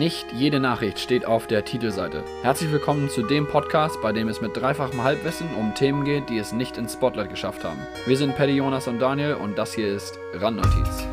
Nicht jede Nachricht steht auf der Titelseite. Herzlich willkommen zu dem Podcast, bei dem es mit dreifachem Halbwissen um Themen geht, die es nicht ins Spotlight geschafft haben. Wir sind Paddy, Jonas und Daniel und das hier ist Randnotiz.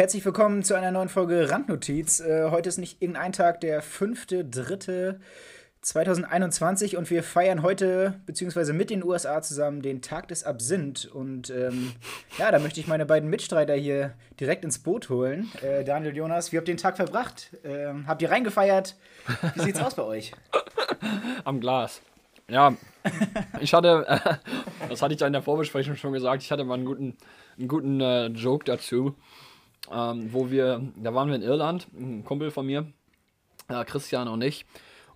Herzlich willkommen zu einer neuen Folge Randnotiz. Äh, heute ist nicht irgendein Tag, der 5.3.2021 und wir feiern heute, beziehungsweise mit den USA zusammen, den Tag des Absinth. Und ähm, ja, da möchte ich meine beiden Mitstreiter hier direkt ins Boot holen. Äh, Daniel Jonas, wie habt ihr den Tag verbracht? Ähm, habt ihr reingefeiert? Wie sieht's aus bei euch? Am Glas. Ja, ich hatte, äh, das hatte ich da in der Vorbesprechung schon gesagt, ich hatte mal einen guten, einen guten äh, Joke dazu ähm, wo wir, da waren wir in Irland, ein Kumpel von mir, äh, Christian und ich.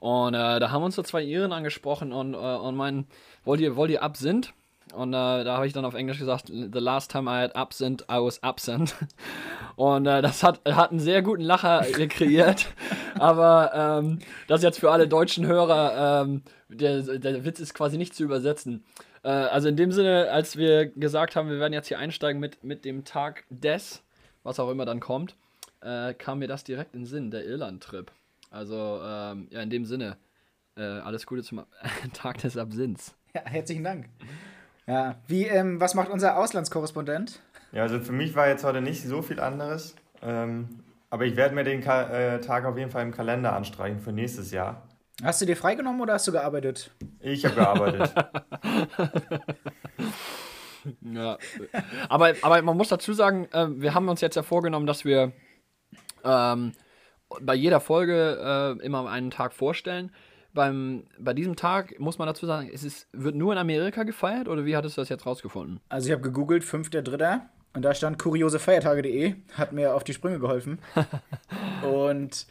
Und äh, da haben uns so zwei Iren angesprochen und, äh, und meinen, wollt ihr, wollt ihr Absinth? Und äh, da habe ich dann auf Englisch gesagt, the last time I had absent, I was absent. Und äh, das hat, hat einen sehr guten Lacher kreiert. Aber ähm, das jetzt für alle deutschen Hörer, ähm, der, der Witz ist quasi nicht zu übersetzen. Äh, also in dem Sinne, als wir gesagt haben, wir werden jetzt hier einsteigen mit, mit dem Tag des, was auch immer dann kommt, äh, kam mir das direkt in den Sinn, der Irland-Trip. Also, ähm, ja, in dem Sinne, äh, alles Gute zum Tag des Absinths. Ja, herzlichen Dank. Ja, wie, ähm, was macht unser Auslandskorrespondent? Ja, also für mich war jetzt heute nicht so viel anderes. Ähm, aber ich werde mir den Ka äh, Tag auf jeden Fall im Kalender anstreichen für nächstes Jahr. Hast du dir freigenommen oder hast du gearbeitet? Ich habe gearbeitet. Ja. Aber, aber man muss dazu sagen, äh, wir haben uns jetzt ja vorgenommen, dass wir ähm, bei jeder Folge äh, immer einen Tag vorstellen. Beim, bei diesem Tag muss man dazu sagen, es ist, wird nur in Amerika gefeiert oder wie hattest du das jetzt rausgefunden? Also ich habe gegoogelt, 5.3. und da stand kuriosefeiertage.de, hat mir auf die Sprünge geholfen. und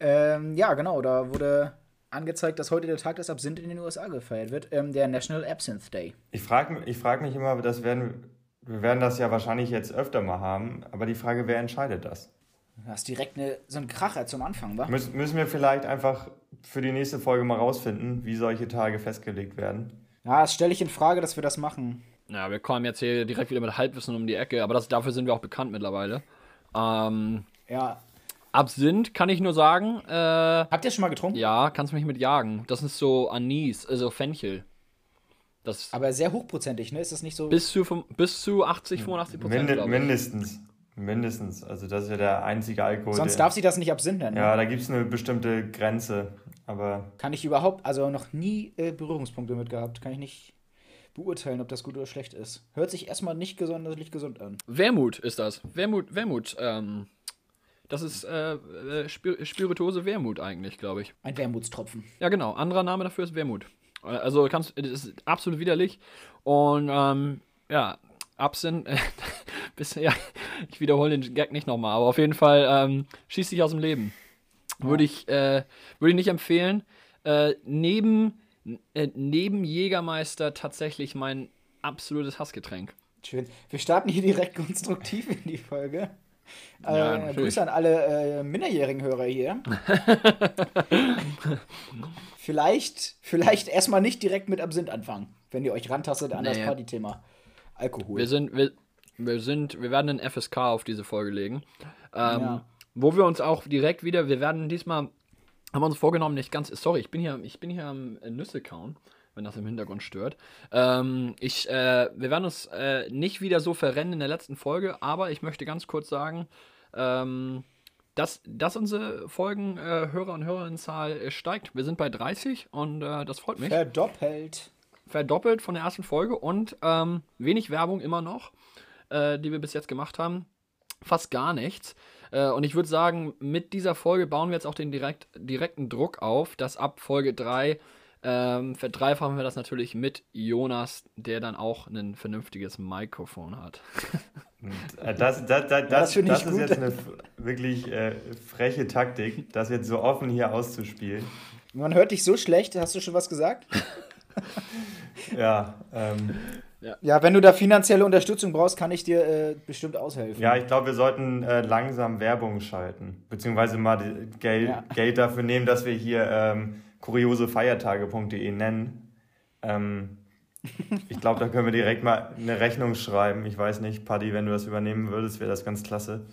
ähm, ja, genau, da wurde angezeigt, dass heute der Tag des Absinth in den USA gefeiert wird, ähm, der National Absinthe Day. Ich frage ich frag mich immer, das werden, wir werden das ja wahrscheinlich jetzt öfter mal haben, aber die Frage, wer entscheidet das? Du hast direkt eine, so einen Kracher zum Anfang, wa? Müs müssen wir vielleicht einfach für die nächste Folge mal rausfinden, wie solche Tage festgelegt werden? Ja, das stelle ich in Frage, dass wir das machen. Ja, wir kommen jetzt hier direkt wieder mit Halbwissen um die Ecke, aber das, dafür sind wir auch bekannt mittlerweile. Ähm, ja, Absinth kann ich nur sagen. Äh, Habt ihr schon mal getrunken? Ja, kannst mich mit jagen. Das ist so Anis, also Fenchel. Das Aber sehr hochprozentig, ne? Ist das nicht so. bis zu, bis zu 80, 85 Prozent. Minde mindestens. Mindestens. Also das ist ja der einzige Alkohol. Sonst darf sie das nicht Absinth nennen. ne? Ja, da gibt es eine bestimmte Grenze. Aber Kann ich überhaupt, also noch nie äh, Berührungspunkte mit gehabt. Kann ich nicht beurteilen, ob das gut oder schlecht ist. Hört sich erstmal nicht sonderlich gesund an. Wermut ist das. Wermut, Wermut. Ähm, das ist äh, äh, Spir Spirituose Wermut eigentlich, glaube ich. Ein Wermutstropfen. Ja, genau. Anderer Name dafür ist Wermut. Äh, Also kannst, das ist absolut widerlich. Und ähm, ja, Absinth, äh, bis, ja, ich wiederhole den Gag nicht nochmal, aber auf jeden Fall ähm, schießt dich aus dem Leben. Würde ich, äh, würde ich nicht empfehlen. Äh, neben, äh, neben Jägermeister tatsächlich mein absolutes Hassgetränk. Schön. Wir starten hier direkt konstruktiv in die Folge. Ja, äh. Grüße an alle äh, minderjährigen Hörer hier. vielleicht, vielleicht erstmal nicht direkt mit Absinth anfangen, wenn ihr euch rantastet an das Nee. Partythema Alkohol. Wir sind, wir, wir sind, wir werden einen FSK auf diese Folge legen. Ähm, Ja. Wo wir uns auch direkt wieder, wir werden diesmal, haben wir uns vorgenommen, nicht ganz, sorry, ich bin hier, ich bin hier am Nüsse kauen, wenn das im Hintergrund stört. Ähm, ich, äh, wir werden uns äh, nicht wieder so verrennen in der letzten Folge, aber ich möchte ganz kurz sagen, ähm, dass, dass unsere Folgen äh, Hörer und Hörerinnenzahl steigt. Wir sind bei 30 und äh, das freut mich Verdoppelt. verdoppelt von der ersten Folge und ähm, wenig Werbung immer noch, äh, die wir bis jetzt gemacht haben. Fast gar nichts. Äh, und ich würde sagen, mit dieser Folge bauen wir jetzt auch den direkt, direkten Druck auf, dass ab Folge 3 ähm, verdreifachen wir das natürlich mit Jonas, der dann auch ein vernünftiges Mikrofon hat. Äh, Das, das, das, das das, das ist gut. jetzt eine wirklich äh, freche Taktik, das jetzt so offen hier auszuspielen. Man hört dich so schlecht. Hast du schon was gesagt? Ja, ähm, Ja. ja, wenn du da finanzielle Unterstützung brauchst, kann ich dir äh, bestimmt aushelfen. Ja, ich glaube, wir sollten äh, langsam Werbung schalten. Beziehungsweise mal Geld, ja. Geld dafür nehmen, dass wir hier ähm, kuriosefeiertage.de nennen. Ähm, ich glaube, da können wir direkt mal eine Rechnung schreiben. Ich weiß nicht, Paddy, wenn du das übernehmen würdest, wäre das ganz klasse.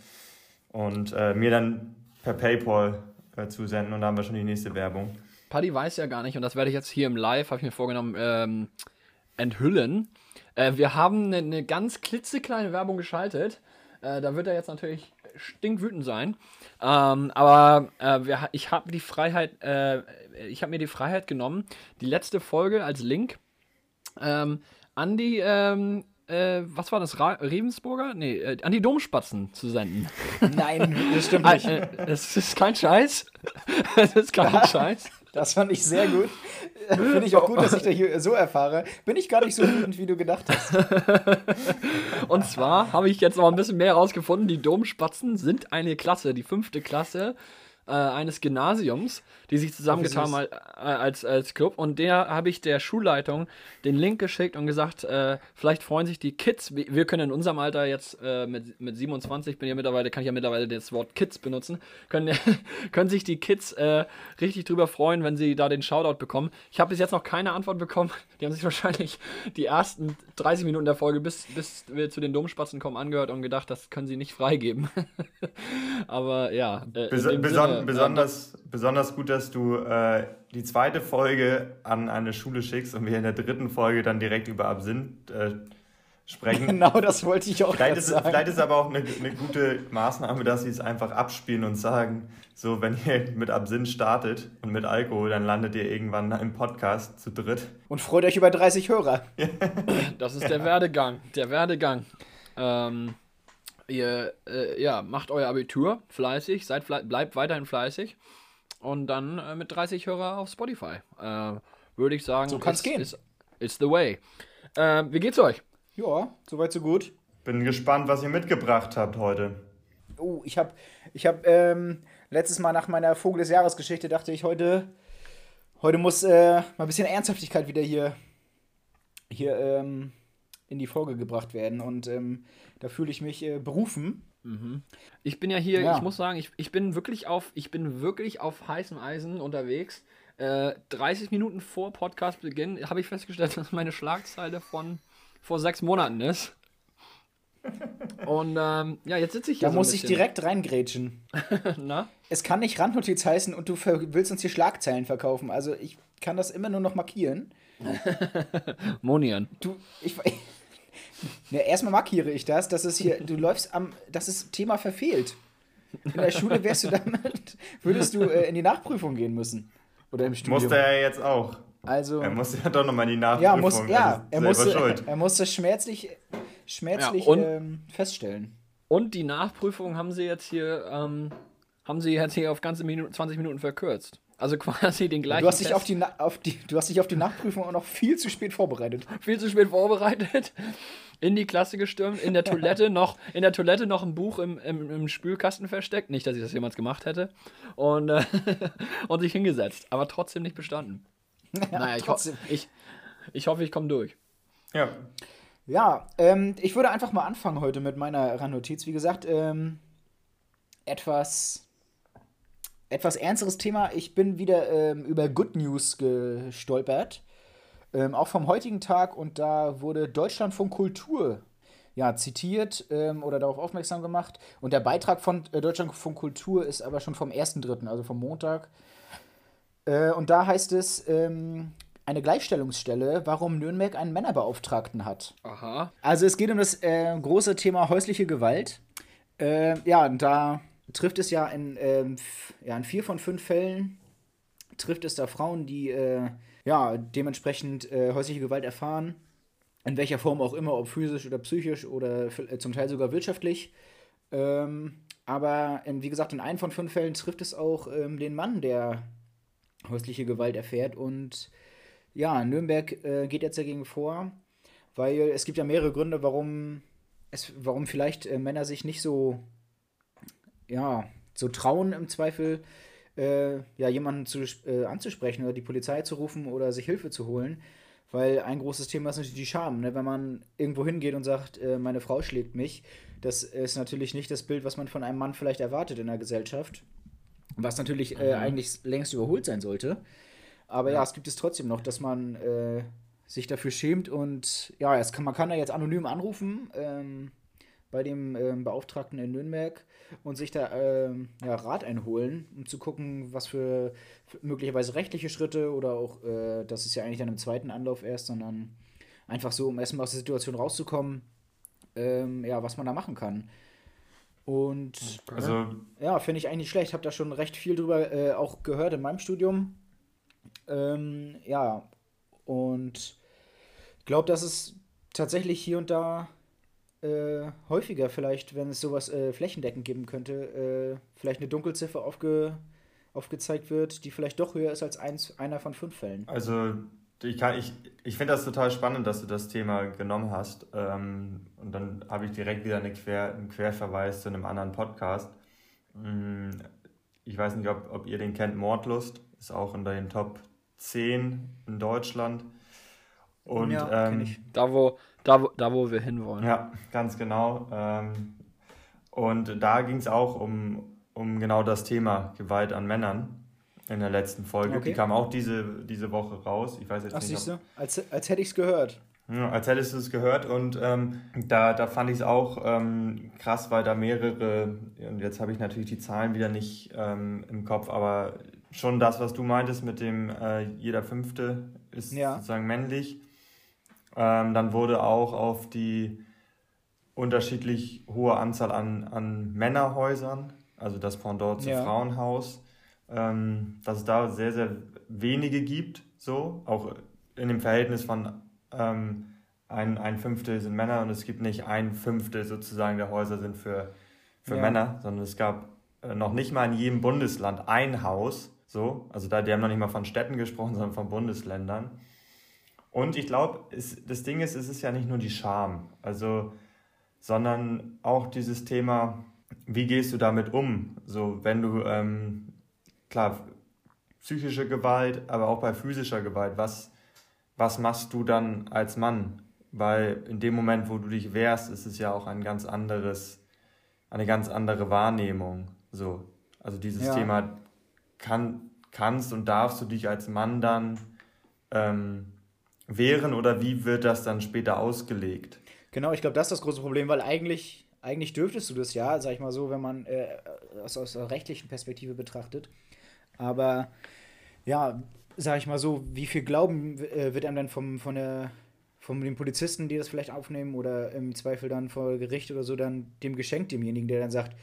Und äh, mir dann per PayPal äh, zusenden und dann haben wir schon die nächste Werbung. Paddy weiß ja gar nicht, und das werde ich jetzt hier im Live, habe ich mir vorgenommen, ähm, enthüllen. Äh, wir haben eine, eine, ganz klitzekleine Werbung geschaltet. Äh, da wird er jetzt natürlich stinkwütend sein. Ähm, aber äh, wir, ich habe die Freiheit, äh, ich habe mir die Freiheit genommen, die letzte Folge als Link ähm, an die, ähm, äh, was war das, Ra Rebensburger? Nee, äh, an die Domspatzen zu senden. Nein, das stimmt nicht. das ist kein Scheiß. das ist kein Scheiß. Das fand ich sehr gut. Finde ich auch gut, dass ich da hier so erfahre. Bin ich gar nicht so wütend, wie du gedacht hast. Und zwar habe ich jetzt noch ein bisschen mehr herausgefunden. Die Domspatzen sind eine Klasse, die fünfte Klasse äh, eines Gymnasiums, die sich zusammengetan haben als, als Club. Und der habe ich der Schulleitung den Link geschickt und gesagt, äh, vielleicht freuen sich die Kids. Wir können in unserem Alter jetzt äh, mit, mit 27, bin ja mittlerweile, kann ich ja mittlerweile das Wort Kids benutzen, können, können sich die Kids äh, richtig drüber freuen, wenn sie da den Shoutout bekommen. Ich habe bis jetzt noch keine Antwort bekommen. Die haben sich wahrscheinlich die ersten 30 Minuten der Folge, bis, bis wir zu den Domspatzen kommen, angehört und gedacht, das können sie nicht freigeben. Aber ja. Äh, Bes beson Sinne, besonders, ähm, besonders gut, dass du äh, die zweite Folge an eine Schule schickst und wir in der dritten Folge dann direkt über Absinth äh, sprechen. Genau, das wollte ich auch vielleicht ist, sagen. Vielleicht ist aber auch eine, eine gute Maßnahme, dass sie es einfach abspielen und sagen, so, wenn ihr mit Absinth startet und mit Alkohol, dann landet ihr irgendwann im Podcast zu dritt. Und freut euch über 30 Hörer. das ist der Werdegang, der Werdegang. Ähm, ihr äh, ja, macht euer Abitur fleißig, seid fle bleibt weiterhin fleißig und dann äh, mit 30 Hörer auf Spotify. Äh, Würde ich sagen, so kann es gehen. Is, is the way. Äh, wie geht's euch? Ja, soweit so gut. Bin gespannt, was ihr mitgebracht habt heute. Oh, ich habe ich hab, ähm, letztes Mal nach meiner Vogel des Jahres Geschichte dachte ich, heute, heute muss äh, mal ein bisschen Ernsthaftigkeit wieder hier, hier ähm, in die Folge gebracht werden. Und ähm, da fühle ich mich äh, berufen. Mhm. Ich bin ja hier, ja. ich muss sagen, ich, ich bin wirklich auf, ich bin wirklich auf heißem Eisen unterwegs. Äh, 30 Minuten vor Podcastbeginn habe ich festgestellt, dass meine Schlagzeile von vor sechs Monaten ist. Und ähm, ja, jetzt sitze ich hier. Da so muss ich direkt reingrätschen. Na? Es kann nicht Randnotiz heißen und du willst uns hier Schlagzeilen verkaufen. Also ich kann das immer nur noch markieren. Monieren. Du, ich, ja, erstmal markiere ich das, dass es hier, du läufst am, das ist Thema verfehlt. In der Schule wärst du damit, würdest du äh, in die Nachprüfung gehen müssen. Oder im Studium. Musste er jetzt auch. Also, er musste ja doch nochmal in die Nachprüfung. Ja, muss, ja er, musste, schuld. er musste schmerzlich, schmerzlich ja, ähm, feststellen. Und die Nachprüfung haben sie jetzt hier, ähm, haben sie jetzt hier auf ganze Minuten, 20 Minuten verkürzt. Also quasi den gleichen. Du hast, dich auf die, auf die, du hast dich auf die Nachprüfung auch noch viel zu spät vorbereitet. Viel zu spät vorbereitet. In die Klasse gestürmt, in der Toilette noch, in der Toilette noch ein Buch im, im, im Spülkasten versteckt. Nicht, dass ich das jemals gemacht hätte. Und, äh, und sich hingesetzt. Aber trotzdem nicht bestanden. Ja, naja, ich, ho ich, ich hoffe, ich komme durch. Ja. Ja, ähm, ich würde einfach mal anfangen heute mit meiner Randnotiz. Wie gesagt, ähm, etwas etwas ernsteres Thema. Ich bin wieder ähm, über Good News gestolpert. Ähm, auch vom heutigen Tag. Und da wurde Deutschlandfunk Kultur ja, zitiert ähm, oder darauf aufmerksam gemacht. Und der Beitrag von äh, Deutschlandfunk Kultur ist aber schon vom 1.3., also vom Montag. Äh, und da heißt es, ähm, eine Gleichstellungsstelle, warum Nürnberg einen Männerbeauftragten hat. Aha. Also es geht um das äh, große Thema häusliche Gewalt. Äh, ja, und da trifft es ja in, ähm, ja in vier von fünf Fällen, trifft es da Frauen, die äh, ja dementsprechend äh, häusliche Gewalt erfahren, in welcher Form auch immer, ob physisch oder psychisch oder äh, zum Teil sogar wirtschaftlich. Ähm, aber in, wie gesagt, in einem von fünf Fällen trifft es auch ähm, den Mann, der häusliche Gewalt erfährt. Und ja, Nürnberg äh, geht jetzt dagegen vor, weil es gibt ja mehrere Gründe, warum es, warum vielleicht äh, Männer sich nicht so ja, so trauen im Zweifel, äh, ja, jemanden zu, äh, anzusprechen oder die Polizei zu rufen oder sich Hilfe zu holen. Weil ein großes Thema ist natürlich die Scham. Ne? Wenn man irgendwo hingeht und sagt, äh, meine Frau schlägt mich, das ist natürlich nicht das Bild, was man von einem Mann vielleicht erwartet in der Gesellschaft. Was natürlich äh, mhm. eigentlich längst überholt sein sollte. Aber ja, ja es gibt es trotzdem noch, dass man äh, sich dafür schämt und ja, es kann, man kann da jetzt anonym anrufen ähm, bei dem ähm, Beauftragten in Nürnberg und sich da ähm, ja, Rat einholen, um zu gucken, was für, für möglicherweise rechtliche Schritte oder auch, äh, das ist ja eigentlich dann im zweiten Anlauf erst, sondern einfach so, um erstmal aus der Situation rauszukommen, ähm, ja, was man da machen kann. Und also, ja, finde ich eigentlich schlecht. Habe da schon recht viel drüber äh, auch gehört in meinem Studium. Ähm, ja, und ich glaube, dass es tatsächlich hier und da äh, häufiger vielleicht, wenn es sowas äh, flächendeckend geben könnte, äh, vielleicht eine Dunkelziffer aufge, aufgezeigt wird, die vielleicht doch höher ist als eins, einer von fünf Fällen. Also ich, ich, ich finde das total spannend, dass du das Thema genommen hast. Ähm, und dann habe ich direkt wieder eine Quer, einen Querverweis zu einem anderen Podcast. Mm, ich weiß nicht, ob, ob ihr den kennt, Mordlust. Ist auch in den Top 10 in Deutschland. Und ja, ähm, da, wo, da, da, wo wir hinwollen. Ja, ganz genau. Ähm, und da ging es auch um, um genau das Thema Gewalt an Männern in der letzten Folge. Okay. Die kam auch diese, diese Woche raus. Ich weiß jetzt Ach, nicht. Siehst du? Als, als hätte ich es gehört. Ja, als hättest du es gehört und ähm, da, da fand ich es auch ähm, krass, weil da mehrere, und jetzt habe ich natürlich die Zahlen wieder nicht ähm, im Kopf, aber schon das, was du meintest mit dem äh, jeder Fünfte ist ja. sozusagen männlich. Ähm, dann wurde auch auf die unterschiedlich hohe Anzahl an, an Männerhäusern, also das Pendant zum ja. Frauenhaus, ähm, dass es da sehr, sehr wenige gibt, so, auch in dem Verhältnis von ähm, ein, ein Fünftel sind Männer und es gibt nicht ein Fünftel sozusagen der Häuser sind für, für ja. Männer, sondern es gab äh, noch nicht mal in jedem Bundesland ein Haus, so, also da, die haben noch nicht mal von Städten gesprochen, sondern von Bundesländern. Und ich glaube, das Ding ist, es ist ja nicht nur die Scham, also, sondern auch dieses Thema, wie gehst du damit um? So, wenn du, ähm, klar, psychische Gewalt, aber auch bei physischer Gewalt, was, was machst du dann als Mann? Weil in dem Moment, wo du dich wehrst, ist es ja auch ein ganz anderes, eine ganz andere Wahrnehmung. So. Also dieses ja. Thema, kann, kannst und darfst du dich als Mann dann ähm, wehren oder wie wird das dann später ausgelegt? Genau, ich glaube, das ist das große Problem, weil eigentlich, eigentlich dürftest du das ja, sag ich mal so, wenn man äh, aus, aus der rechtlichen Perspektive betrachtet. Aber ja, sag ich mal so, wie viel Glauben äh, wird einem dann vom, von der, von den Polizisten, die das vielleicht aufnehmen, oder im Zweifel dann vor Gericht oder so, dann dem geschenkt, demjenigen, der dann sagt,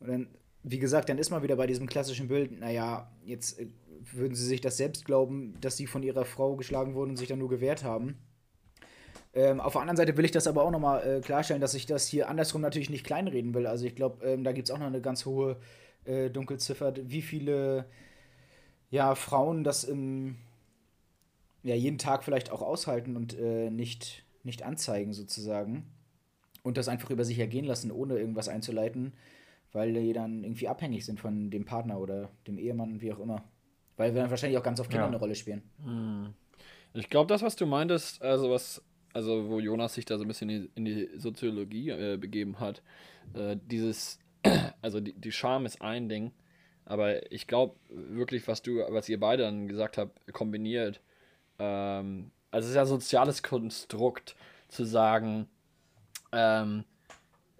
und dann, wie gesagt, dann ist man wieder bei diesem klassischen Bild, naja, jetzt äh, würden sie sich das selbst glauben, dass sie von ihrer Frau geschlagen wurden und sich dann nur gewehrt haben. Ähm, auf der anderen Seite will ich das aber auch nochmal äh, klarstellen, dass ich das hier andersrum natürlich nicht kleinreden will. Also ich glaube, ähm, da gibt es auch noch eine ganz hohe äh, Dunkelziffer, wie viele ja, Frauen das im, ja, jeden Tag vielleicht auch aushalten und äh, nicht, nicht anzeigen sozusagen. Und das einfach über sich ergehen lassen, ohne irgendwas einzuleiten, weil die dann irgendwie abhängig sind von dem Partner oder dem Ehemann, wie auch immer. Weil wir dann wahrscheinlich auch ganz oft Kinder ja. eine Rolle spielen. Hm. Ich glaube, das, was du meintest, also was, also wo Jonas sich da so ein bisschen in die, in die Soziologie äh, begeben hat, äh, dieses, also die, die Scham ist ein Ding, aber ich glaube wirklich, was du, was ihr beide dann gesagt habt, kombiniert, ähm, also es ist ja ein soziales Konstrukt zu sagen, ähm,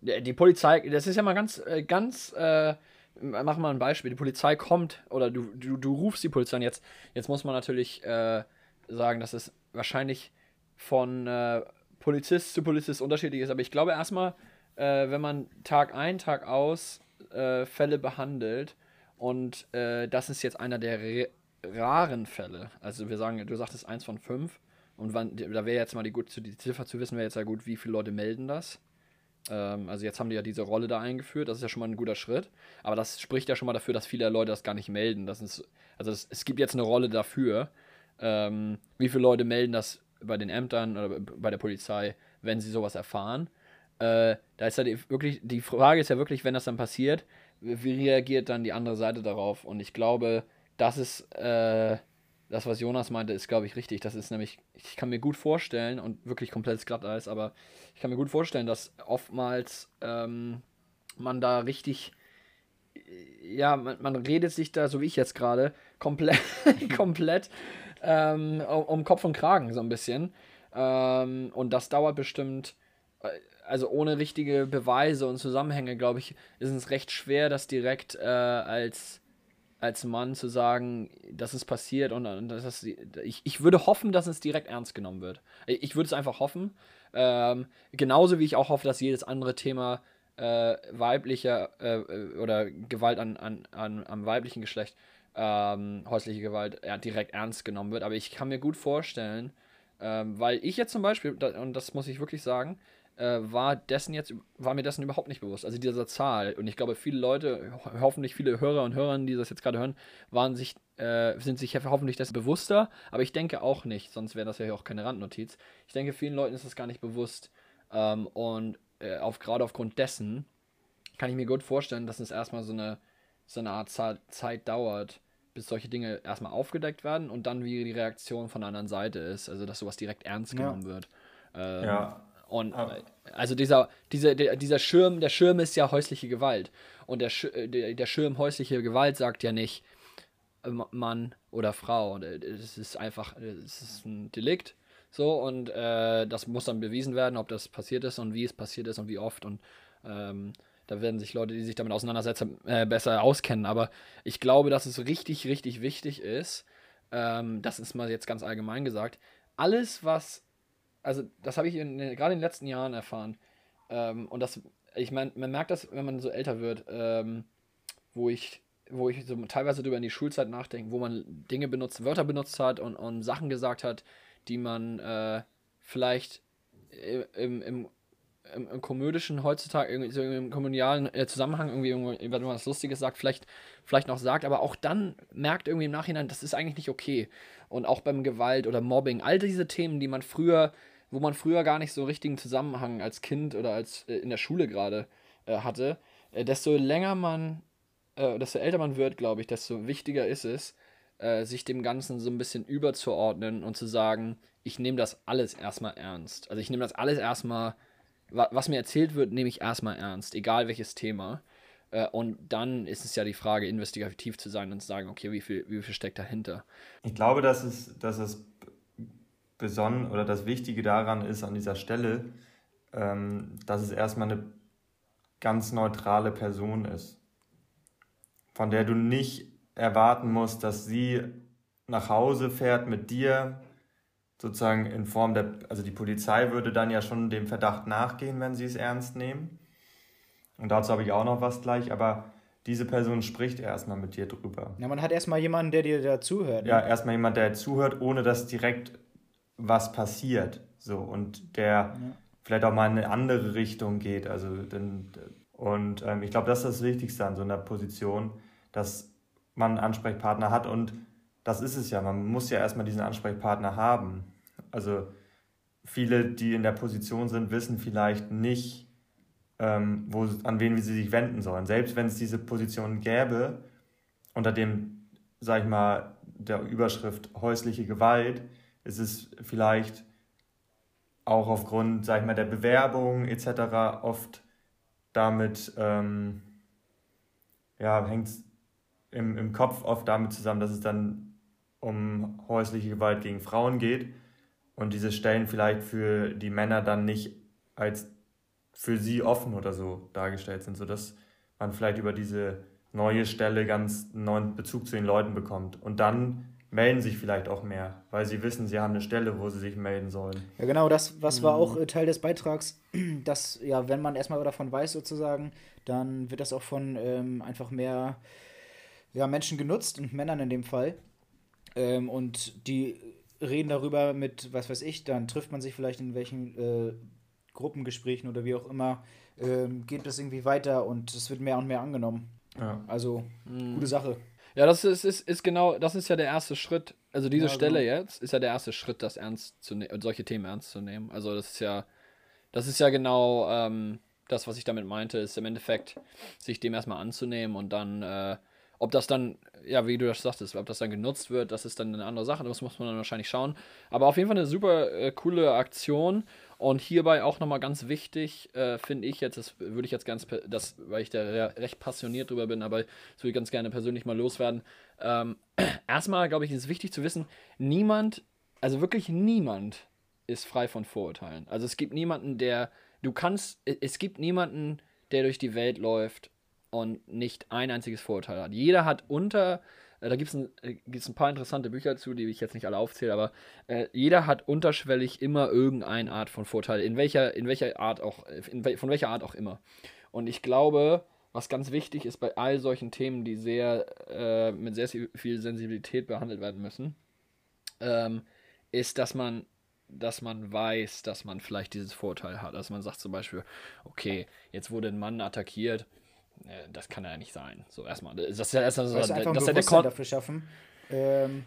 die Polizei, das ist ja mal ganz, äh, ganz, äh, mach mal ein Beispiel, die Polizei kommt oder du, du, du rufst die Polizei an. Jetzt, jetzt muss man natürlich äh, sagen, dass es wahrscheinlich von äh, Polizist zu Polizist unterschiedlich ist, aber ich glaube erstmal, äh, wenn man Tag ein, Tag aus äh, Fälle behandelt und äh, das ist jetzt einer der raren Fälle, also wir sagen, du sagtest eins von fünf und wann, da wäre jetzt mal die, gut, die Ziffer zu wissen, wäre jetzt ja gut, wie viele Leute melden das. Ähm, also jetzt haben die ja diese Rolle da eingeführt, das ist ja schon mal ein guter Schritt. Aber das spricht ja schon mal dafür, dass viele Leute das gar nicht melden. Das ist, also es, es gibt jetzt eine Rolle dafür, ähm, wie viele Leute melden das bei den Ämtern oder bei der Polizei, wenn sie sowas erfahren. Äh, da ist ja die, wirklich, die Frage ist ja wirklich, wenn das dann passiert, wie reagiert dann die andere Seite darauf? Und ich glaube, das ist, äh, das, was Jonas meinte, ist, glaube ich, richtig. Das ist nämlich, ich kann mir gut vorstellen, und wirklich komplettes Glatteis, aber ich kann mir gut vorstellen, dass oftmals ähm, man da richtig, ja, man, man, redet sich da, so wie ich jetzt gerade, komplett, komplett ähm, um Kopf und Kragen so ein bisschen. Ähm, und das dauert bestimmt, äh, also ohne richtige Beweise und Zusammenhänge, glaube ich, ist es recht schwer, das direkt äh, als als Mann zu sagen, dass es passiert und, und das ich, ich würde hoffen, dass es direkt ernst genommen wird. Ich würde es einfach hoffen. Ähm, genauso wie ich auch hoffe, dass jedes andere Thema äh, weiblicher äh, oder Gewalt an, an, an, am weiblichen Geschlecht, ähm, häusliche Gewalt, ja, direkt ernst genommen wird. Aber ich kann mir gut vorstellen, ähm, weil ich jetzt zum Beispiel, und das muss ich wirklich sagen, äh, war dessen jetzt, war mir dessen überhaupt nicht bewusst. Also dieser Zahl. Und ich glaube, viele Leute, hoffentlich viele Hörer und Hörerinnen, die das jetzt gerade hören, waren sich, äh, sind sich hoffentlich dessen bewusster. Aber ich denke auch nicht, sonst wäre das ja auch keine Randnotiz. Ich denke, vielen Leuten ist das gar nicht bewusst. Ähm, und äh, auf, gerade aufgrund dessen kann ich mir gut vorstellen, dass es erstmal so eine, so eine Art Zeit dauert, bis solche Dinge erstmal aufgedeckt werden und dann wie die Reaktion von der anderen Seite ist. Also, dass sowas direkt ernst genommen ja. wird. Ähm, ja. Und ah. also dieser, dieser, dieser Schirm, der Schirm ist ja häusliche Gewalt. Und der, äh, der Schirm häusliche Gewalt sagt ja nicht äh, Mann oder Frau. Es ist einfach, es ist ein Delikt. So, und äh, das muss dann bewiesen werden, ob das passiert ist und wie es passiert ist und wie oft. Und ähm, da werden sich Leute, die sich damit auseinandersetzen, äh, besser auskennen. Aber ich glaube, dass es richtig, richtig wichtig ist, ähm, das ist mal jetzt ganz allgemein gesagt, alles, was also das habe ich in, gerade in den letzten Jahren erfahren. Ähm, und das, ich meine, man merkt das, wenn man so älter wird, ähm, wo ich, wo ich so teilweise darüber in die Schulzeit nachdenke, wo man Dinge benutzt, Wörter benutzt hat und, und Sachen gesagt hat, die man äh, vielleicht im, im, im, im, komödischen heutzutage, irgendwie so im kommunialen äh, Zusammenhang irgendwie, irgendwie, wenn man was Lustiges sagt, vielleicht, vielleicht noch sagt, aber auch dann merkt irgendwie im Nachhinein, das ist eigentlich nicht okay. Und auch beim Gewalt oder Mobbing, all diese Themen, die man früher wo man früher gar nicht so richtigen Zusammenhang als Kind oder als äh, in der Schule gerade äh, hatte, äh, desto länger man, äh, desto älter man wird, glaube ich, desto wichtiger ist es, äh, sich dem Ganzen so ein bisschen überzuordnen und zu sagen, ich nehme das alles erstmal ernst. Also ich nehme das alles erstmal, wa was mir erzählt wird, nehme ich erstmal ernst, egal welches Thema. Äh, und dann ist es ja die Frage, investigativ zu sein und zu sagen, okay, wie viel, wie viel steckt dahinter? Ich glaube, dass es, dass es besonnen oder das Wichtige daran ist an dieser Stelle, ähm, dass es erstmal eine ganz neutrale Person ist, von der du nicht erwarten musst, dass sie nach Hause fährt mit dir, sozusagen in Form der, also die Polizei würde dann ja schon dem Verdacht nachgehen, wenn sie es ernst nehmen. Und dazu habe ich auch noch was gleich, aber diese Person spricht erstmal mit dir drüber. Ja, man hat erstmal jemanden, der dir da zuhört. Ne? Ja, erstmal jemand, der zuhört, ohne dass direkt was passiert. So, und der ja. vielleicht auch mal in eine andere Richtung geht. Also, denn, und ähm, ich glaube, das ist das Wichtigste an so einer Position, dass man einen Ansprechpartner hat und das ist es ja. Man muss ja erstmal diesen Ansprechpartner haben. Also viele, die in der Position sind, wissen vielleicht nicht, ähm, wo, an wen sie sich wenden sollen. Selbst wenn es diese Position gäbe, unter dem, sag ich mal, der Überschrift häusliche Gewalt, ist es vielleicht auch aufgrund, sag ich mal, der Bewerbung etc. oft damit, ähm, ja, hängt im, im Kopf oft damit zusammen, dass es dann um häusliche Gewalt gegen Frauen geht und diese Stellen vielleicht für die Männer dann nicht als für sie offen oder so dargestellt sind, sodass man vielleicht über diese neue Stelle ganz neuen Bezug zu den Leuten bekommt. Und dann melden sich vielleicht auch mehr, weil sie wissen, sie haben eine Stelle, wo sie sich melden sollen. Ja, genau, das was war auch äh, Teil des Beitrags, dass, ja, wenn man erstmal davon weiß, sozusagen, dann wird das auch von ähm, einfach mehr ja, Menschen genutzt und Männern in dem Fall. Ähm, und die reden darüber mit, was weiß ich, dann trifft man sich vielleicht in welchen äh, Gruppengesprächen oder wie auch immer, ähm, geht das irgendwie weiter und es wird mehr und mehr angenommen. Ja. Also, mhm. gute Sache. Ja, das ist, ist, ist genau, das ist ja der erste Schritt. Also diese ja, Stelle genau. jetzt ist ja der erste Schritt, das ernst zu nehmen, solche Themen ernst zu nehmen. Also das ist ja, das ist ja genau ähm, das, was ich damit meinte, ist im Endeffekt, sich dem erstmal anzunehmen und dann äh, ob das dann, ja, wie du das sagtest, ob das dann genutzt wird, das ist dann eine andere Sache, das muss man dann wahrscheinlich schauen. Aber auf jeden Fall eine super äh, coole Aktion und hierbei auch nochmal ganz wichtig, äh, finde ich jetzt, das würde ich jetzt ganz, das, weil ich da recht passioniert drüber bin, aber das würde ich ganz gerne persönlich mal loswerden. Ähm, erstmal, glaube ich, ist es wichtig zu wissen, niemand, also wirklich niemand ist frei von Vorurteilen. Also es gibt niemanden, der, du kannst, es gibt niemanden, der durch die Welt läuft und nicht ein einziges Vorurteil hat. Jeder hat unter, äh, da gibt es ein, äh, ein paar interessante Bücher zu, die ich jetzt nicht alle aufzähle, aber äh, jeder hat unterschwellig immer irgendeine Art von Vorteil, in welcher, in welcher Art auch, in, von welcher Art auch immer. Und ich glaube, was ganz wichtig ist bei all solchen Themen, die sehr äh, mit sehr viel Sensibilität behandelt werden müssen, ähm, ist, dass man dass man weiß, dass man vielleicht dieses Vorteil hat. Dass man sagt zum Beispiel, okay, jetzt wurde ein Mann attackiert, äh, das kann ja nicht sein. So erstmal. Das ist ja erstmal so, du, einfach dass ein Bewusstsein dafür schaffen. Ähm,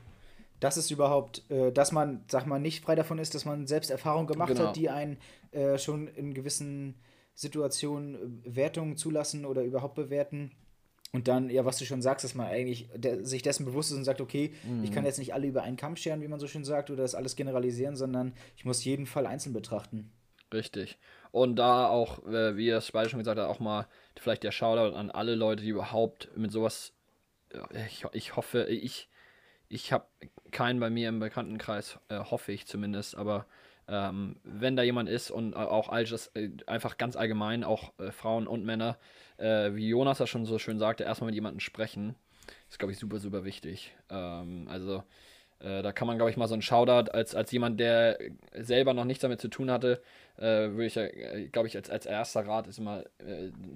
dass es überhaupt, äh, dass man, sag mal, nicht frei davon ist, dass man selbst Erfahrungen gemacht genau. hat, die einen äh, schon in gewissen Situationen äh, Wertungen zulassen oder überhaupt bewerten. Und dann, ja, was du schon sagst, dass man eigentlich der, sich dessen bewusst ist und sagt, okay, mhm. ich kann jetzt nicht alle über einen Kamm scheren, wie man so schön sagt, oder das alles generalisieren, sondern ich muss jeden Fall einzeln betrachten. Richtig. Und da auch, äh, wie es beide schon gesagt hat, auch mal vielleicht der Shoutout an alle Leute, die überhaupt mit sowas, ich, ich hoffe, ich, ich habe keinen bei mir im Bekanntenkreis, äh, hoffe ich zumindest, aber ähm, wenn da jemand ist und auch all das, äh, einfach ganz allgemein, auch äh, Frauen und Männer, äh, wie Jonas das schon so schön sagte, erstmal mit jemandem sprechen, ist, glaube ich, super, super wichtig. Ähm, also äh, da kann man, glaube ich, mal so einen Shoutout als, als jemand, der selber noch nichts damit zu tun hatte, äh, würde ich, äh, glaube ich, als, als erster Rat ist immer,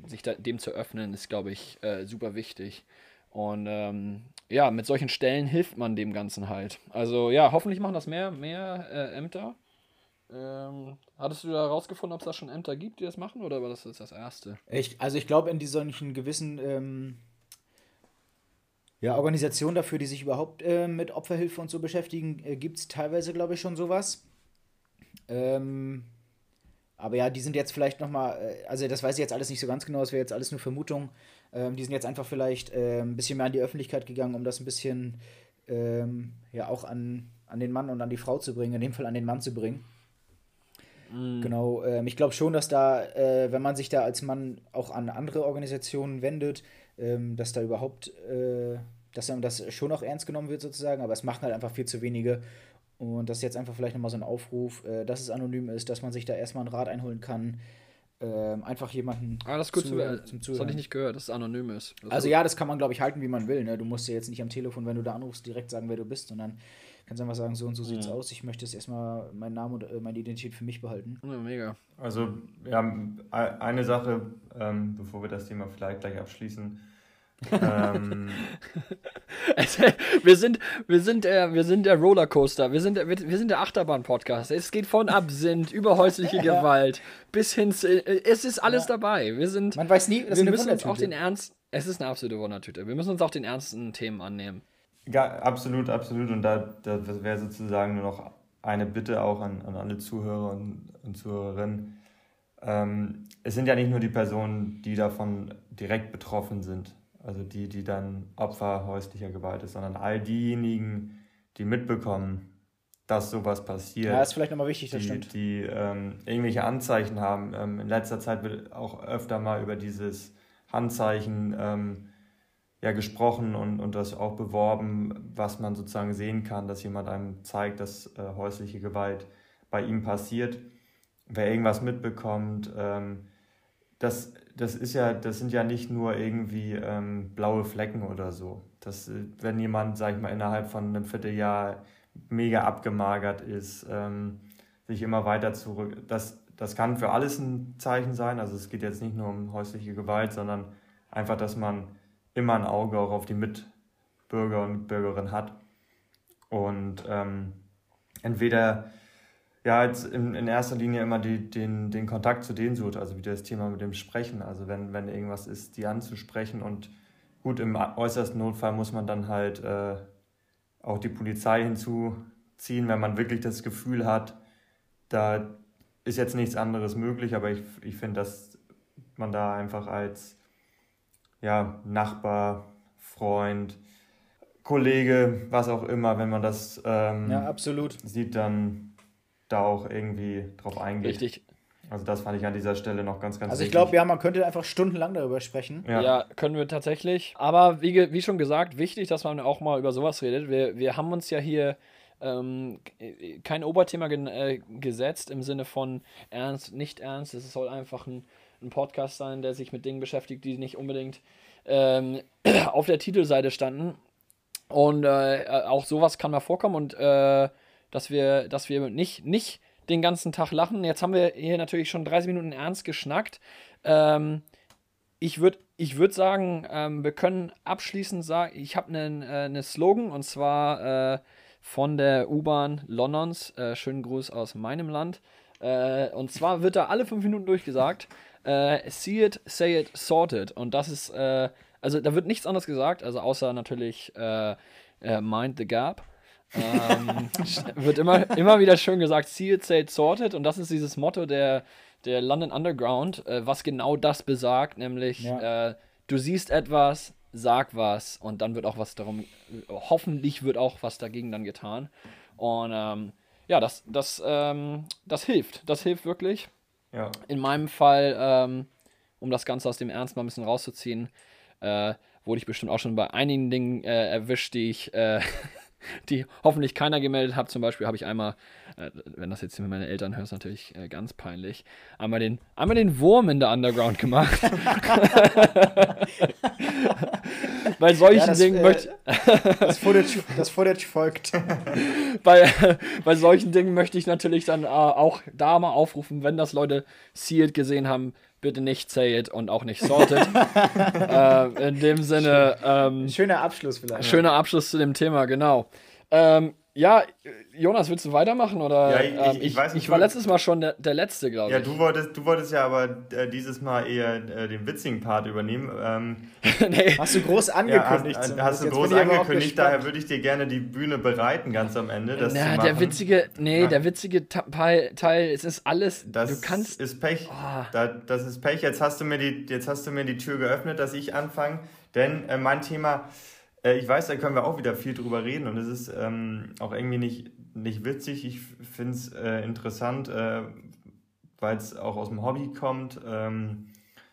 sich da, dem zu öffnen, ist, glaube ich, super wichtig. Und ähm, ja, mit solchen Stellen hilft man dem Ganzen halt. Also ja, hoffentlich machen das mehr, mehr Ämter. Ähm, hattest du da rausgefunden, ob es da schon Ämter gibt, die das machen, oder war das jetzt das erste? Ich, also ich glaube, in diesen gewissen ähm, ja, Organisationen dafür, die sich überhaupt äh, mit Opferhilfe und so beschäftigen, äh, gibt es teilweise, glaube ich, schon sowas. Ähm, aber ja, die sind jetzt vielleicht nochmal, äh, also das weiß ich jetzt alles nicht so ganz genau, das wäre jetzt alles nur Vermutung. Ähm, die sind jetzt einfach vielleicht äh, ein bisschen mehr an die Öffentlichkeit gegangen, um das ein bisschen ähm, ja auch an, an den Mann und an die Frau zu bringen, in dem Fall an den Mann zu bringen. Mhm. Genau, ähm, ich glaube schon, dass da, äh, wenn man sich da als Mann auch an andere Organisationen wendet, ähm, dass da überhaupt, äh, dass das schon auch ernst genommen wird sozusagen, aber es machen halt einfach viel zu wenige. Und das ist jetzt einfach vielleicht nochmal so ein Aufruf, äh, dass es anonym ist, dass man sich da erstmal einen Rat einholen kann. Ähm, einfach jemanden ah, das ist gut zu, äh, zum Zuhören. Das habe ich nicht gehört, dass es anonym ist. Das also ja, das kann man, glaube ich, halten, wie man will. Ne? Du musst ja jetzt nicht am Telefon, wenn du da anrufst, direkt sagen, wer du bist, sondern kannst einfach sagen, so und so sieht's mhm. aus. Ich möchte jetzt erstmal meinen Namen und äh, meine Identität für mich behalten. Ja, mega. Also, ja, eine Sache, ähm, bevor wir das Thema vielleicht gleich abschließen. ähm. wir sind, wir sind, äh, wir sind der Rollercoaster, wir sind, wir, wir sind der Achterbahn-Podcast. Es geht von Absinth über häusliche Gewalt bis hin zu, äh, es ist alles ja. dabei. Wir sind, man weiß nie, das wir müssen uns auch den Ernst, es ist eine absolute Wundertüte. Wir müssen uns auch den ernsten Themen annehmen. Ja, absolut, absolut. Und da, das wäre sozusagen nur noch eine Bitte auch an, an alle Zuhörer und, und Zuhörerinnen. Ähm, es sind ja nicht nur die Personen, die davon direkt betroffen sind, also die, die dann Opfer häuslicher Gewalt ist, sondern all diejenigen, die mitbekommen, dass sowas passiert. Ja, ist vielleicht nochmal wichtig, das die, stimmt. Die ähm, irgendwelche Anzeichen haben. Ähm, in letzter Zeit wird auch öfter mal über dieses Handzeichen ähm, ja gesprochen und, und das auch beworben, was man sozusagen sehen kann, dass jemand einem zeigt, dass äh, häusliche Gewalt bei ihm passiert. Wer irgendwas mitbekommt, ähm, das, das ist ja, das sind ja nicht nur irgendwie ähm, blaue Flecken oder so. Das, äh, wenn jemand, sag ich mal, innerhalb von einem Vierteljahr mega abgemagert ist, ähm, sich immer weiter zurück. Das, das kann für alles ein Zeichen sein. Also es geht jetzt nicht nur um häusliche Gewalt, sondern einfach, dass man immer ein Auge auch auf die Mitbürger und Bürgerinnen hat. Und ähm, entweder ja, jetzt in, in erster Linie immer die, den, den Kontakt zu denen sucht, also wieder das Thema mit dem Sprechen. Also wenn, wenn irgendwas ist, die anzusprechen und gut, im äußersten Notfall muss man dann halt äh, auch die Polizei hinzuziehen, wenn man wirklich das Gefühl hat, da ist jetzt nichts anderes möglich, aber ich, ich finde, dass man da einfach als ja, Nachbar, Freund, Kollege, was auch immer, wenn man das ähm, ja, absolut. sieht, dann da auch irgendwie drauf eingehen. Richtig. Also das fand ich an dieser Stelle noch ganz, ganz Also ich glaube, ja, man könnte einfach stundenlang darüber sprechen. Ja, ja können wir tatsächlich. Aber wie, wie schon gesagt, wichtig, dass man auch mal über sowas redet. Wir, wir haben uns ja hier ähm, kein Oberthema äh, gesetzt im Sinne von ernst, nicht ernst. Es soll einfach ein, ein Podcast sein, der sich mit Dingen beschäftigt, die nicht unbedingt ähm, auf der Titelseite standen. Und äh, auch sowas kann mal vorkommen und äh, dass wir, dass wir nicht, nicht den ganzen Tag lachen. Jetzt haben wir hier natürlich schon 30 Minuten ernst geschnackt. Ähm, ich würde ich würd sagen, ähm, wir können abschließend sagen, ich habe einen äh, ne Slogan und zwar äh, von der U-Bahn Londons. Äh, schönen Gruß aus meinem Land. Äh, und zwar wird da alle fünf Minuten durchgesagt: äh, See it, say it, sort it. Und das ist, äh, also da wird nichts anderes gesagt, also außer natürlich Mind the Gap ähm, wird immer, immer wieder schön gesagt, see it, say it, sorted. Und das ist dieses Motto der, der London Underground, äh, was genau das besagt, nämlich ja. äh, du siehst etwas, sag was und dann wird auch was darum, hoffentlich wird auch was dagegen dann getan. Und ähm, ja, das, das, ähm, das hilft. Das hilft wirklich. Ja. In meinem Fall, ähm, um das Ganze aus dem Ernst mal ein bisschen rauszuziehen, äh, wurde ich bestimmt auch schon bei einigen Dingen äh, erwischt, die ich äh, die hoffentlich keiner gemeldet hat. Zum Beispiel habe ich einmal, äh, wenn das jetzt mit meinen Eltern hört, ist natürlich äh, ganz peinlich, einmal den, einmal den Wurm in der Underground gemacht. bei solchen ja, das, Dingen äh, möchte das, Footage, das Footage folgt. bei, bei solchen Dingen möchte ich natürlich dann äh, auch da mal aufrufen, wenn das Leute Sealed gesehen haben, bitte nicht say it und auch nicht sorted. äh, in dem Sinne. Ähm, schöner Abschluss vielleicht. Schöner Abschluss zu dem Thema, genau. Ähm, ja, Jonas, willst du weitermachen? Oder, ja, ich, ähm, ich, ich, weiß nicht, ich war letztes Mal schon der, der Letzte, glaube ich. Ja, du wolltest, du wolltest ja aber äh, dieses Mal eher äh, den witzigen Part übernehmen. Ähm, nee. Hast du groß angekündigt? Ja, hast, hast du groß angekündigt, daher würde ich dir gerne die Bühne bereiten, ganz am Ende. Das Na, der witzige, nee, ja. der witzige Teil, Teil, es ist alles, das du kannst... ist Pech, oh. da, das ist Pech. Jetzt hast, du mir die, jetzt hast du mir die Tür geöffnet, dass ich anfange, denn äh, mein Thema... Äh, ich weiß, da können wir auch wieder viel drüber reden und es ist ähm, auch irgendwie nicht, nicht witzig. Ich finde es äh, interessant, äh, weil es auch aus dem Hobby kommt. Ähm,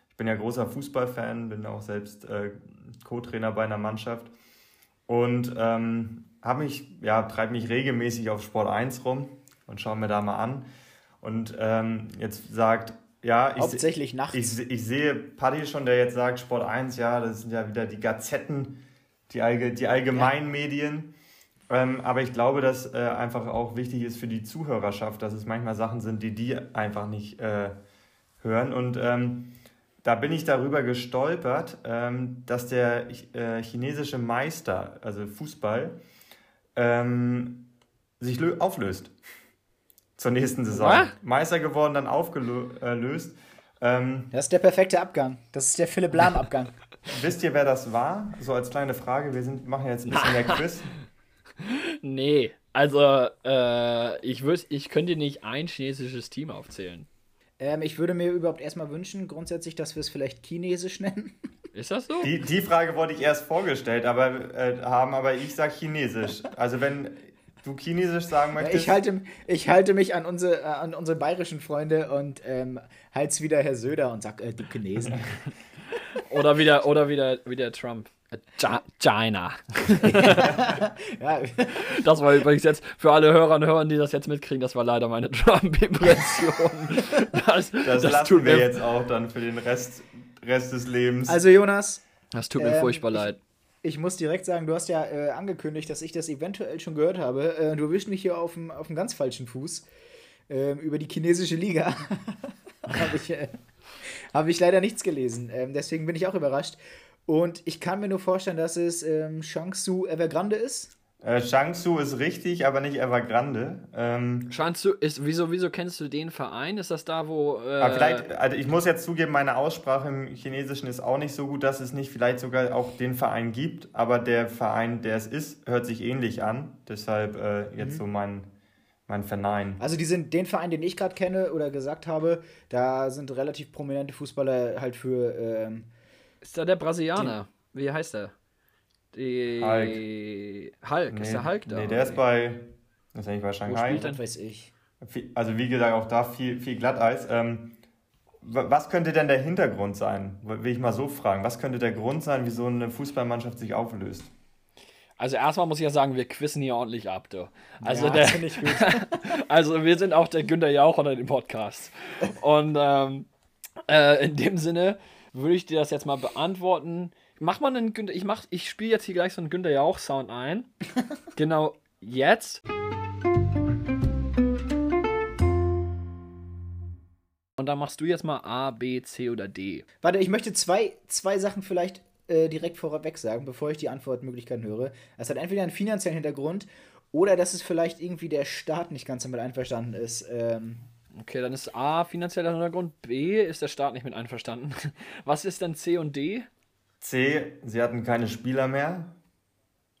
ich bin ja großer Fußballfan, bin auch selbst äh, Co-Trainer bei einer Mannschaft und ähm, habe mich, ja, treibe mich regelmäßig auf Sport 1 rum und schaue mir da mal an. Und ähm, jetzt sagt, ja, ich, Hauptsächlich nachts. Ich, ich sehe Paddy schon, der jetzt sagt, Sport 1, ja, das sind ja wieder die Gazetten die, Allge die allgemeinen ja. Medien. Ähm, aber ich glaube, dass äh, einfach auch wichtig ist für die Zuhörerschaft, dass es manchmal Sachen sind, die die einfach nicht äh, hören. Und ähm, da bin ich darüber gestolpert, ähm, dass der äh, chinesische Meister, also Fußball, ähm, sich auflöst zur nächsten Saison. Was? Meister geworden, dann aufgelöst. Ähm, das ist der perfekte Abgang. Das ist der Philipp Lahm-Abgang. Wisst ihr, wer das war? So als kleine Frage, wir sind, machen jetzt ein bisschen mehr Quiz. Nee, also äh, ich, würd, ich könnte nicht ein chinesisches Team aufzählen. Ähm, ich würde mir überhaupt erstmal wünschen, grundsätzlich, dass wir es vielleicht chinesisch nennen. Ist das so? Die, die Frage wollte ich erst vorgestellt aber, äh, haben, aber ich sage chinesisch. Also wenn du chinesisch sagen möchtest. Ich halte, ich halte mich an unsere, äh, an unsere bayerischen Freunde und ähm, halte wieder Herr Söder und sage, äh, die Chinesen. Oder wieder, oder wieder, wieder Trump. China. ja. Das war übrigens jetzt für alle Hörer und Hörer, die das jetzt mitkriegen, das war leider meine Trump-Impression. Das, das, das lassen wir jetzt auch dann für den Rest, Rest des Lebens. Also Jonas. Das tut mir ähm, furchtbar leid. Ich, ich, muss direkt sagen, du hast ja äh, angekündigt, dass ich das eventuell schon gehört habe. Äh, du erwischt mich hier auf dem ganz falschen Fuß. Äh, über die chinesische Liga. habe ich äh, habe ich leider nichts gelesen. Ähm, deswegen bin ich auch überrascht. Und ich kann mir nur vorstellen, dass es ähm, Shangsu Evergrande ist. Äh, Shangsu ist richtig, aber nicht Evergrande. Ähm, Shangsu ist, wieso, wieso kennst du den Verein? Ist das da, wo. Äh, vielleicht, also ich muss jetzt zugeben, meine Aussprache im Chinesischen ist auch nicht so gut, dass es nicht vielleicht sogar auch den Verein gibt, aber der Verein, der es ist, hört sich ähnlich an. Deshalb äh, jetzt mhm. so mein mein Vernein. Also die sind den Verein, den ich gerade kenne oder gesagt habe, da sind relativ prominente Fußballer halt für. Ähm, ist da der Brasilianer? Wie heißt der? Die Hulk. Hulk. Nee, ist der Hulk da? Nee, der ist bei. Das ist eigentlich bei Shanghai. Wo spielt weiß ich. Also wie gesagt, auch da viel, viel Glatteis. Ähm, was könnte denn der Hintergrund sein? Will ich mal so fragen. Was könnte der Grund sein, wieso eine Fußballmannschaft sich auflöst? Also erstmal muss ich ja sagen, wir quissen hier ordentlich ab, du. Also ja, der, ich gut. also wir sind auch der Günther Jauch unter dem Podcast. Und ähm, äh, in dem Sinne würde ich dir das jetzt mal beantworten. Mach mal einen Günther, ich mach, ich spiele jetzt hier gleich so einen Günther Jauch Sound ein. genau jetzt. Und dann machst du jetzt mal A, B, C oder D. Warte, ich möchte zwei, zwei Sachen vielleicht äh, direkt vorweg sagen, bevor ich die Antwortmöglichkeiten höre. Es hat entweder einen finanziellen Hintergrund oder dass es vielleicht irgendwie der Staat nicht ganz damit einverstanden ist. Ähm, okay, dann ist A finanzieller Hintergrund, B ist der Staat nicht mit einverstanden. Was ist dann C und D? C, sie hatten keine Spieler mehr.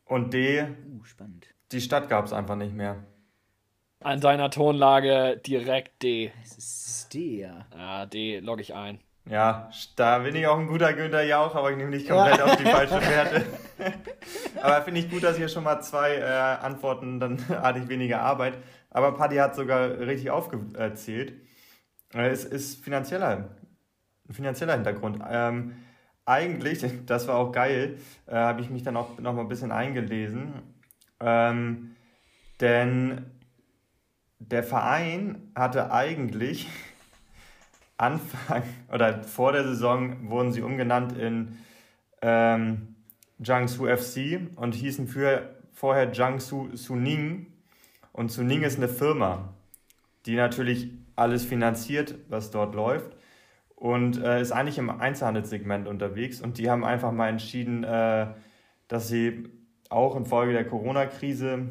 Und D, uh, spannend. die Stadt gab es einfach nicht mehr. An deiner Tonlage direkt D. Es ist D, ja. Ja, D logge ich ein. Ja, da bin ich auch ein guter Günther Jauch, aber ich nehme nicht komplett auf die falsche Werte. aber finde ich gut, dass hier schon mal zwei äh, Antworten, dann hatte ich weniger Arbeit. Aber Paddy hat sogar richtig aufgezählt. Äh, es ist finanzieller, finanzieller Hintergrund. Ähm, eigentlich, das war auch geil, äh, habe ich mich dann auch noch mal ein bisschen eingelesen. Ähm, denn der Verein hatte eigentlich Anfang oder vor der Saison wurden sie umgenannt in ähm, Jiangsu FC und hießen für, vorher Jiangsu Suning. Und Suning ist eine Firma, die natürlich alles finanziert, was dort läuft und äh, ist eigentlich im Einzelhandelssegment unterwegs. Und die haben einfach mal entschieden, äh, dass sie auch infolge der Corona-Krise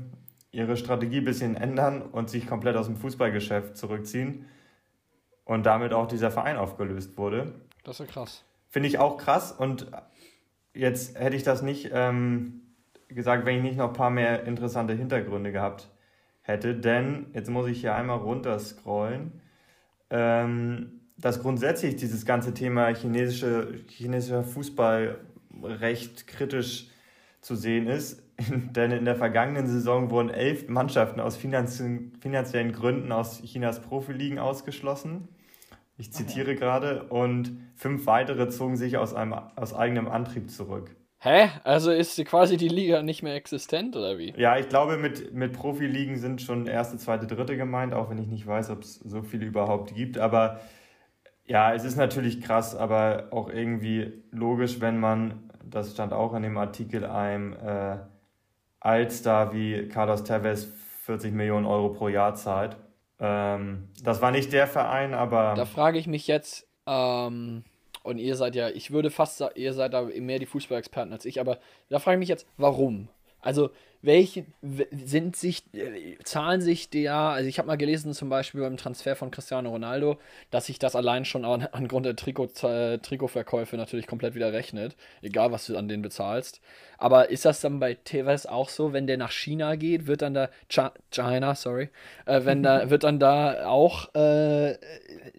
ihre Strategie ein bisschen ändern und sich komplett aus dem Fußballgeschäft zurückziehen. Und damit auch dieser Verein aufgelöst wurde. Das ist ja krass. Finde ich auch krass. Und jetzt hätte ich das nicht ähm, gesagt, wenn ich nicht noch ein paar mehr interessante Hintergründe gehabt hätte. Denn, jetzt muss ich hier einmal runterscrollen, ähm, dass grundsätzlich dieses ganze Thema chinesische, chinesischer Fußball recht kritisch zu sehen ist. Denn in der vergangenen Saison wurden elf Mannschaften aus finanziellen Gründen aus Chinas Profiligen ausgeschlossen. Ich zitiere okay. gerade. Und fünf weitere zogen sich aus, einem, aus eigenem Antrieb zurück. Hä? Also ist quasi die Liga nicht mehr existent oder wie? Ja, ich glaube, mit, mit Profiligen sind schon erste, zweite, dritte gemeint, auch wenn ich nicht weiß, ob es so viele überhaupt gibt. Aber ja, es ist natürlich krass, aber auch irgendwie logisch, wenn man, das stand auch in dem Artikel, einem äh, Allstar wie Carlos Tevez 40 Millionen Euro pro Jahr zahlt. Ähm, das war nicht der Verein, aber. Da frage ich mich jetzt, ähm, und ihr seid ja, ich würde fast sagen, ihr seid da mehr die Fußballexperten als ich, aber da frage ich mich jetzt, warum? Also, welche sind sich, äh, zahlen sich der, also ich habe mal gelesen zum Beispiel beim Transfer von Cristiano Ronaldo, dass sich das allein schon an, angrund der Trikot, äh, Trikotverkäufe natürlich komplett wieder rechnet, egal was du an den bezahlst. Aber ist das dann bei Tevez auch so, wenn der nach China geht, wird dann da, China, sorry, äh, wenn da, wird dann da auch, äh,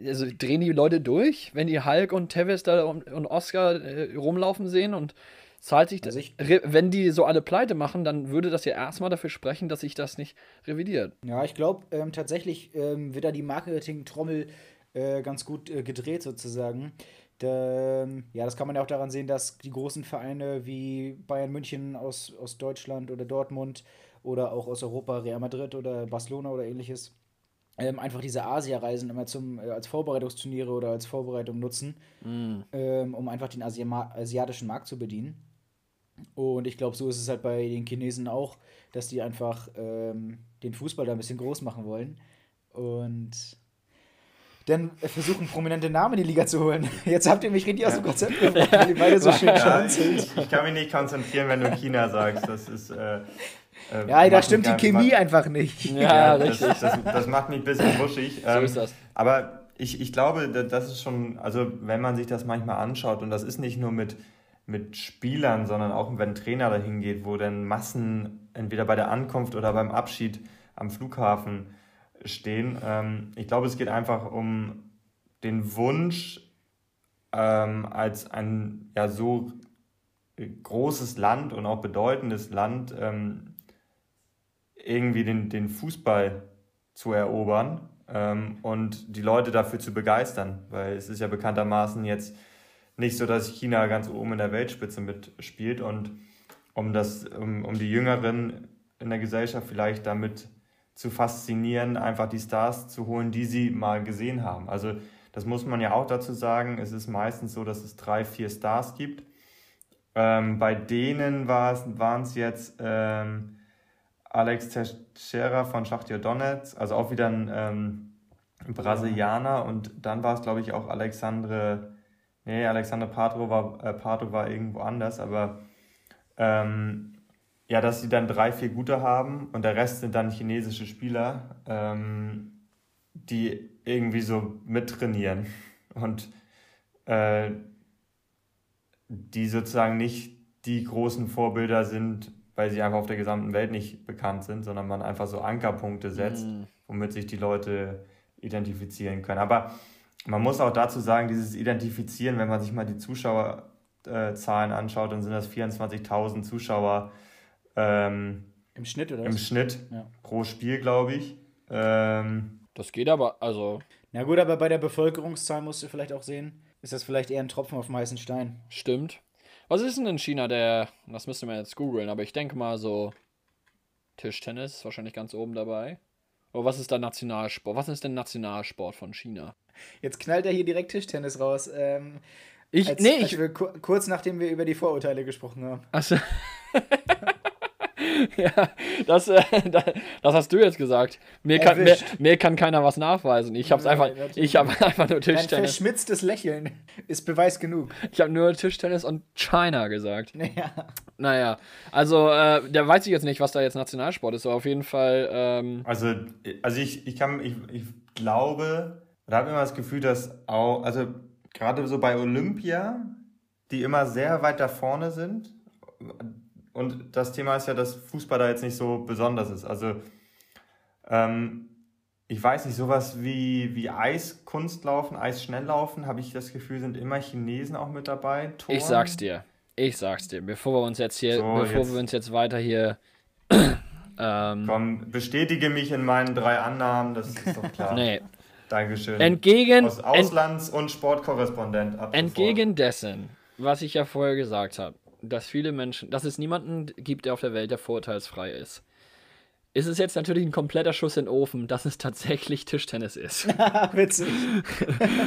also drehen die Leute durch, wenn die Hulk und Tevez da und, und Oscar äh, rumlaufen sehen und Zahlt sich also ich, wenn die so alle pleite machen, dann würde das ja erstmal dafür sprechen, dass sich das nicht revidiert. Ja, ich glaube, ähm, tatsächlich ähm, wird da die Marketing-Trommel äh, ganz gut äh, gedreht, sozusagen. Da, ähm, ja, das kann man ja auch daran sehen, dass die großen Vereine wie Bayern München aus, aus Deutschland oder Dortmund oder auch aus Europa, Real Madrid oder Barcelona oder ähnliches, ähm, einfach diese Asia-Reisen immer zum, äh, als Vorbereitungsturniere oder als Vorbereitung nutzen, mm. ähm, um einfach den Asi asiatischen Markt zu bedienen. Und ich glaube, so ist es halt bei den Chinesen auch, dass die einfach ähm, den Fußball da ein bisschen groß machen wollen. Und dann versuchen, prominente Namen in die Liga zu holen. Jetzt habt ihr mich richtig aus dem Konzept gebracht, weil ihr beide so schön ja, ich, ich, kann mich nicht konzentrieren, wenn du China sagst. Das ist. Äh, äh, ja, da stimmt die Chemie macht, einfach nicht. Ja, ja das, das, das, macht mich ein bisschen wuschig. Ähm, so ist das. Aber ich, ich glaube, das ist schon, also wenn man sich das manchmal anschaut, und das ist nicht nur mit mit Spielern, sondern auch wenn ein Trainer dahin geht, wo dann Massen entweder bei der Ankunft oder beim Abschied am Flughafen stehen. Ähm, ich glaube, es geht einfach um den Wunsch, ähm, als ein ja so großes Land und auch bedeutendes Land ähm, irgendwie den, den Fußball zu erobern und die Leute dafür zu begeistern. Weil es ist ja bekanntermaßen jetzt nicht so, dass China ganz oben in der Weltspitze mitspielt und um, das, um, um die Jüngeren in der Gesellschaft vielleicht damit zu faszinieren, einfach die Stars zu holen, die sie mal gesehen haben. Also das muss man ja auch dazu sagen. Es ist meistens so, dass es drei, vier Stars gibt. Ähm, bei denen waren es jetzt ähm, Alex Teixeira von Schachtja Donetsk, also auch wieder ein ähm, Brasilianer. Und dann war es, glaube ich, auch Alexandre, nee, Alexander Pato war, äh, Pato war irgendwo anders, aber ähm, ja, dass sie dann drei, vier gute haben und der Rest sind dann chinesische Spieler, ähm, die irgendwie so mittrainieren und äh, die sozusagen nicht die großen Vorbilder sind, weil sie einfach auf der gesamten Welt nicht bekannt sind, sondern man einfach so Ankerpunkte setzt, mm. womit sich die Leute identifizieren können. Aber man muss auch dazu sagen, dieses Identifizieren, wenn man sich mal die Zuschauerzahlen anschaut, dann sind das 24.000 Zuschauer ähm, im Schnitt oder Im was? Schnitt ja. pro Spiel, glaube ich. Ähm, das geht aber, also. Na gut, aber bei der Bevölkerungszahl musst du vielleicht auch sehen, ist das vielleicht eher ein Tropfen auf dem heißen Stein. Stimmt. Was ist denn in China der, das müsste man jetzt googeln, aber ich denke mal so Tischtennis ist wahrscheinlich ganz oben dabei. Oder was ist der Nationalsport? Was ist denn Nationalsport von China? Jetzt knallt er hier direkt Tischtennis raus. Ähm, ich, als, nee, als ich, wir, kurz nachdem wir über die Vorurteile gesprochen haben. Achso. ja, das, äh, das hast du jetzt gesagt. Mir kann, mir, mir, kann keiner was nachweisen. Ich habe einfach, ich habe einfach nur Tischtennis. Ein verschmitztes Lächeln ist Beweis genug. Ich habe nur Tischtennis und China gesagt. Ja. Naja, also äh, der weiß ich jetzt nicht, was da jetzt Nationalsport ist, aber auf jeden Fall. Ähm also, also ich, ich kann, ich, ich glaube, da habe ich immer das Gefühl, dass auch, also gerade so bei Olympia, die immer sehr weit da vorne sind, und das Thema ist ja, dass Fußball da jetzt nicht so besonders ist. Also, ähm, ich weiß nicht, sowas wie, wie Eiskunstlaufen, Eisschnelllaufen, habe ich das Gefühl, sind immer Chinesen auch mit dabei. Toren. Ich sag's dir. Ich sag's dir. Bevor wir uns jetzt hier, so, bevor jetzt, wir uns jetzt weiter hier. ähm, komm, bestätige mich in meinen drei Annahmen, das ist doch klar. nee. Dankeschön. Entgegen. Aus Auslands- ent, und Sportkorrespondent. Entgegen dessen, was ich ja vorher gesagt habe, dass viele Menschen, dass es niemanden gibt, der auf der Welt, der vorurteilsfrei ist. Ist es jetzt natürlich ein kompletter Schuss in den Ofen, dass es tatsächlich Tischtennis ist. Witzig.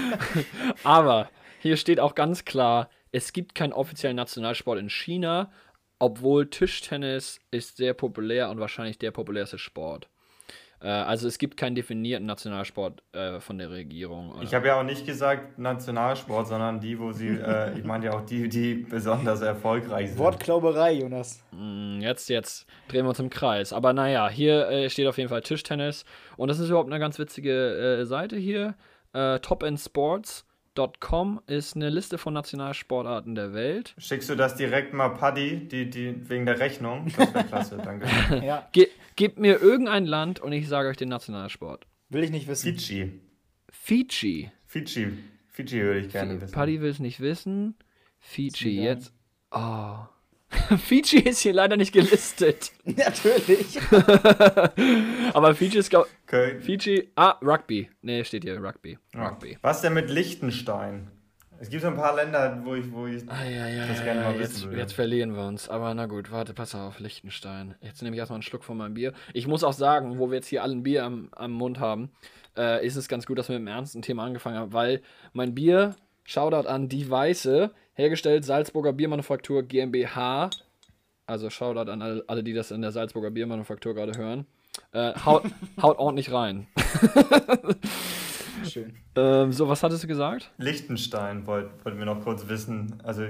Aber hier steht auch ganz klar, es gibt keinen offiziellen Nationalsport in China, obwohl Tischtennis ist sehr populär und wahrscheinlich der populärste Sport. Äh, also es gibt keinen definierten Nationalsport äh, von der Regierung. Oder? Ich habe ja auch nicht gesagt Nationalsport, sondern die, wo sie, äh, ich meine ja auch die, die besonders erfolgreich sind. Wortklauberei, Jonas. Mm, jetzt, jetzt drehen wir uns im Kreis. Aber naja, hier äh, steht auf jeden Fall Tischtennis. Und das ist überhaupt eine ganz witzige äh, Seite hier. Äh, Top End Sports. Com ist eine Liste von Nationalsportarten der Welt. Schickst du das direkt mal Paddy, die, die, wegen der Rechnung? Das wäre klasse, danke. ja. Ge gebt mir irgendein Land und ich sage euch den Nationalsport. Will ich nicht wissen. Fiji. Fiji. Fiji. Fiji würde ich gerne wissen. Paddy will es nicht wissen. Fiji, jetzt. Oh. Fiji ist hier leider nicht gelistet. Natürlich. Aber Fiji ist, glaube okay. Fiji, ah, Rugby. Ne, steht hier Rugby. Ja. Rugby. Was denn mit Liechtenstein? Es gibt so ein paar Länder, wo ich, wo ich ah, ja, ja, das gerne mal wissen jetzt, würde. Jetzt verlieren wir uns. Aber na gut, warte, pass auf, Liechtenstein. Jetzt nehme ich erstmal einen Schluck von meinem Bier. Ich muss auch sagen, wo wir jetzt hier alle ein Bier am, am Mund haben, äh, ist es ganz gut, dass wir mit einem ernsten Thema angefangen haben, weil mein Bier, Shoutout an Die Weiße, hergestellt Salzburger Biermanufaktur GmbH. Also Shoutout an alle, alle die das in der Salzburger Biermanufaktur gerade hören. Äh, haut, haut ordentlich rein. Schön. Ähm, so, was hattest du gesagt? Liechtenstein wollten wollt wir noch kurz wissen. Also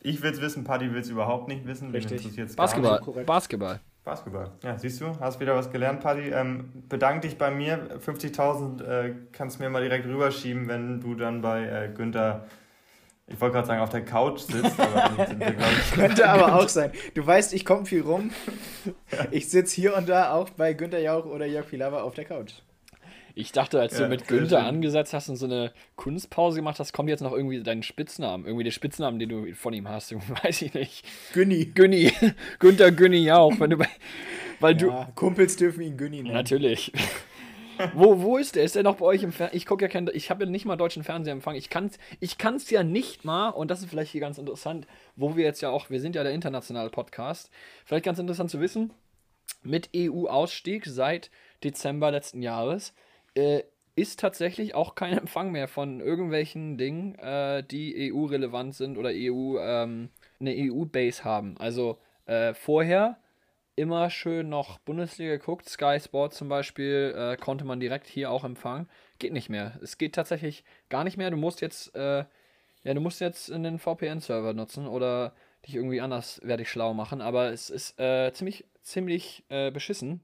ich will es wissen, Paddy will es überhaupt nicht wissen. Richtig. Basketball. Basketball. Basketball. Ja, siehst du, hast wieder was gelernt, Paddy. Ähm, bedank dich bei mir. 50.000 äh, kannst mir mal direkt rüberschieben, wenn du dann bei äh, Günther ich wollte gerade sagen, auf der Couch sitzt, aber sind wir, ich, Könnte aber auch sein. Du weißt, ich komme viel rum. Ich sitze hier und da auch bei Günter Jauch oder Jörg Pilawa auf der Couch. Ich dachte, als ja, du mit Günther schön. angesetzt hast und so eine Kunstpause gemacht hast, kommt jetzt noch irgendwie dein Spitznamen. Irgendwie der Spitznamen, den du von ihm hast. Weiß ich nicht. Günni. Günni. Günther Günni auch. Wenn du bei, weil ja, du, Kumpels dürfen ihn Günni nennen. Natürlich. wo, wo ist der? Ist der noch bei euch im Fernsehen? Ich gucke ja kein, ich habe ja nicht mal deutschen Fernsehempfang. Ich kann es ich kann's ja nicht mal, und das ist vielleicht hier ganz interessant, wo wir jetzt ja auch, wir sind ja der internationale Podcast, vielleicht ganz interessant zu wissen, mit EU-Ausstieg seit Dezember letzten Jahres äh, ist tatsächlich auch kein Empfang mehr von irgendwelchen Dingen, äh, die EU-relevant sind oder EU, ähm, eine EU-Base haben. Also äh, vorher immer schön noch Bundesliga geguckt, Sky Sport zum Beispiel, äh, konnte man direkt hier auch empfangen. Geht nicht mehr. Es geht tatsächlich gar nicht mehr. Du musst jetzt, äh, ja, du musst jetzt einen VPN-Server nutzen oder dich irgendwie anders werde ich schlau machen, aber es ist äh, ziemlich, ziemlich äh, beschissen.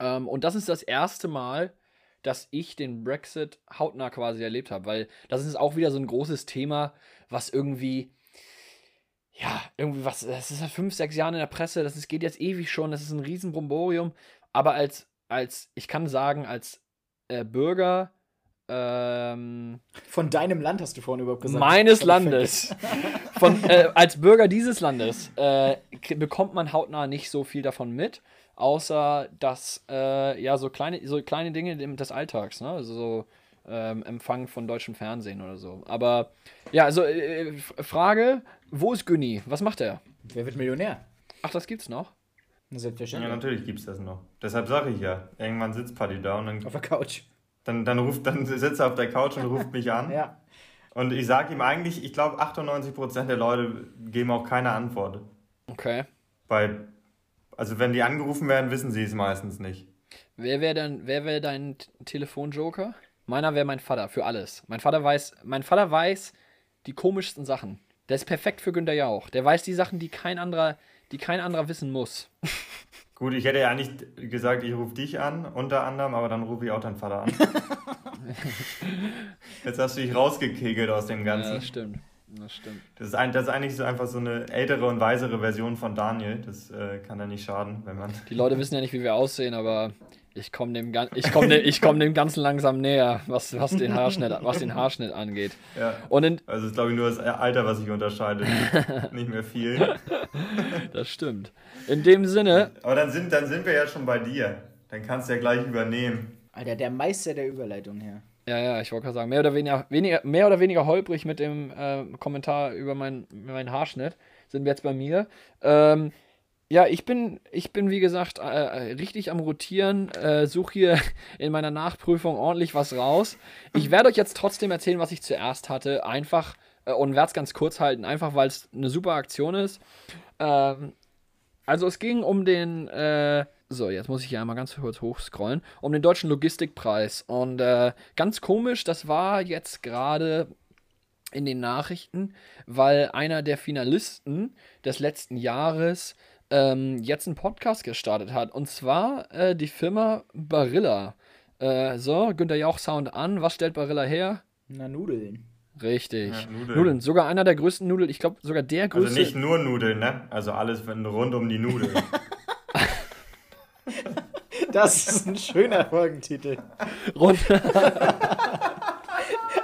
Ähm, und das ist das erste Mal, dass ich den Brexit hautnah quasi erlebt habe, weil das ist auch wieder so ein großes Thema, was irgendwie, ja, irgendwie was, das ist seit fünf, sechs Jahren in der Presse, das ist, geht jetzt ewig schon, das ist ein Riesenbromborium, aber als, als, ich kann sagen, als äh, Bürger, ähm, Von deinem Land hast du vorhin überhaupt gesagt. Meines Landes. Von, äh, als Bürger dieses Landes äh, bekommt man hautnah nicht so viel davon mit außer dass äh, ja so kleine, so kleine Dinge des Alltags, ne? Also so ähm, Empfang von deutschem Fernsehen oder so. Aber ja, also äh, Frage, wo ist Günni? Was macht er? Wer wird Millionär? Ach, das gibt's noch? Selbstverständlich. Ja, natürlich gibt's das noch. Deshalb sage ich ja, irgendwann sitzt Paddy da und dann. Auf der Couch. Dann, dann, ruft, dann sitzt er auf der Couch und ruft mich an. ja. Und ich sage ihm eigentlich, ich glaube 98% der Leute geben auch keine Antwort. Okay. Bei also wenn die angerufen werden, wissen sie es meistens nicht. Wer wäre denn, wer wäre dein Telefonjoker? Meiner wäre mein Vater für alles. Mein Vater weiß, mein Vater weiß die komischsten Sachen. Der ist perfekt für Günter Jauch. Der weiß die Sachen, die kein anderer, die kein anderer wissen muss. Gut, ich hätte ja eigentlich gesagt, ich rufe dich an, unter anderem, aber dann rufe ich auch deinen Vater an. Jetzt hast du dich rausgekegelt aus dem Ganzen. Ja, das stimmt. Das stimmt. Das ist, ein, das ist eigentlich so einfach so eine ältere und weisere Version von Daniel. Das äh, kann ja nicht schaden, wenn man. Die Leute wissen ja nicht, wie wir aussehen, aber ich komme dem, ich komm dem, ich komm dem ganz langsam näher, was, was, den Haarschnitt, was den Haarschnitt angeht. Ja. Und in, also ist, glaube ich, nur das Alter, was sich unterscheidet. nicht mehr viel. das stimmt. In dem Sinne. Aber dann sind, dann sind wir ja schon bei dir. Dann kannst du ja gleich übernehmen. Alter, der Meister der Überleitung hier. Ja, ja, ich wollte gerade sagen, mehr oder weniger, weniger, mehr oder weniger holprig mit dem äh, Kommentar über mein, meinen Haarschnitt sind wir jetzt bei mir. Ähm, ja, ich bin, ich bin wie gesagt äh, richtig am Rotieren, äh, suche hier in meiner Nachprüfung ordentlich was raus. Ich werde euch jetzt trotzdem erzählen, was ich zuerst hatte, einfach äh, und werde es ganz kurz halten, einfach weil es eine super Aktion ist. Ähm, also es ging um den äh, so, jetzt muss ich hier einmal ganz kurz hochscrollen. Um den deutschen Logistikpreis. Und äh, ganz komisch, das war jetzt gerade in den Nachrichten, weil einer der Finalisten des letzten Jahres ähm, jetzt einen Podcast gestartet hat. Und zwar äh, die Firma Barilla. Äh, so, Günther Jauch Sound an. Was stellt Barilla her? Na, Nudeln. Richtig. Ja, Nudeln. Nudeln. Sogar einer der größten Nudeln. Ich glaube, sogar der also größte. Also nicht nur Nudeln, ne? Also alles rund um die Nudeln. Das ist ein schöner Folgentitel. Rund.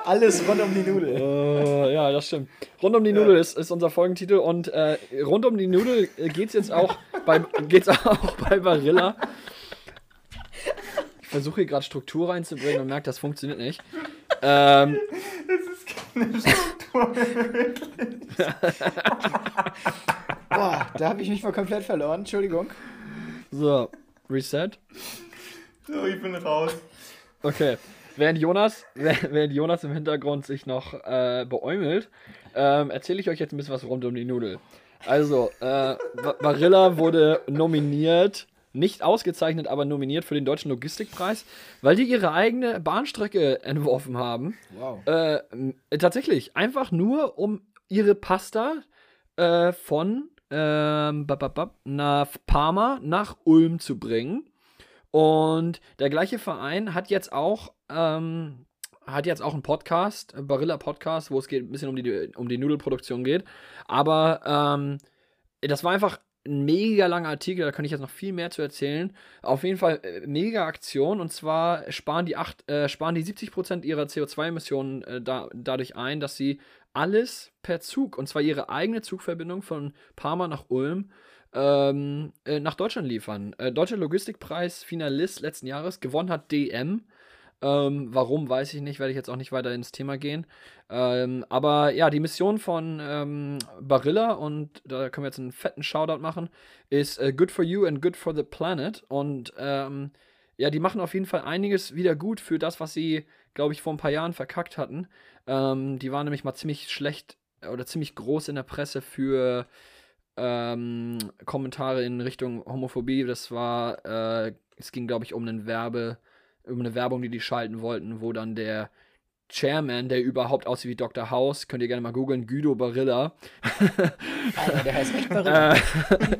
Alles rund um die Nudel. Uh, ja, das stimmt. Rund um die ja. Nudel ist, ist unser Folgentitel und äh, rund um die Nudel geht es jetzt auch bei, geht's auch bei Barilla. Ich versuche hier gerade Struktur reinzubringen und merke, das funktioniert nicht. Ähm, das ist keine Struktur Boah, da habe ich mich mal komplett verloren. Entschuldigung. So, Reset. So, ich bin raus. Okay. Während Jonas, während Jonas im Hintergrund sich noch äh, beäumelt, ähm, erzähle ich euch jetzt ein bisschen was rund um die Nudel. Also, äh, Barilla wurde nominiert, nicht ausgezeichnet, aber nominiert für den Deutschen Logistikpreis, weil die ihre eigene Bahnstrecke entworfen haben. Wow. Äh, tatsächlich, einfach nur um ihre Pasta äh, von ähm, nach Parma nach Ulm zu bringen. Und der gleiche Verein hat jetzt auch ähm, hat jetzt auch einen Podcast, Barilla Podcast, wo es geht, ein bisschen um die, um die Nudelproduktion geht. Aber ähm, das war einfach ein mega langer Artikel, da kann ich jetzt noch viel mehr zu erzählen. Auf jeden Fall äh, mega Aktion und zwar sparen die, acht, äh, sparen die 70% ihrer CO2-Emissionen äh, da, dadurch ein, dass sie alles per Zug, und zwar ihre eigene Zugverbindung von Parma nach Ulm, ähm, äh, nach Deutschland liefern. Äh, Deutscher Logistikpreis Finalist letzten Jahres, gewonnen hat DM. Ähm, warum, weiß ich nicht, werde ich jetzt auch nicht weiter ins Thema gehen. Ähm, aber ja, die Mission von ähm, Barilla, und da können wir jetzt einen fetten Shoutout machen, ist uh, Good for You and Good for the Planet. Und ähm, ja, die machen auf jeden Fall einiges wieder gut für das, was sie, glaube ich, vor ein paar Jahren verkackt hatten. Ähm, die waren nämlich mal ziemlich schlecht oder ziemlich groß in der Presse für ähm, Kommentare in Richtung Homophobie. Das war, äh, es ging, glaube ich, um einen Werbe um eine Werbung, die die schalten wollten, wo dann der Chairman, der überhaupt aussieht wie Dr. House, könnt ihr gerne mal googeln, Guido Barilla. Alter, der heißt echt Barilla. Äh,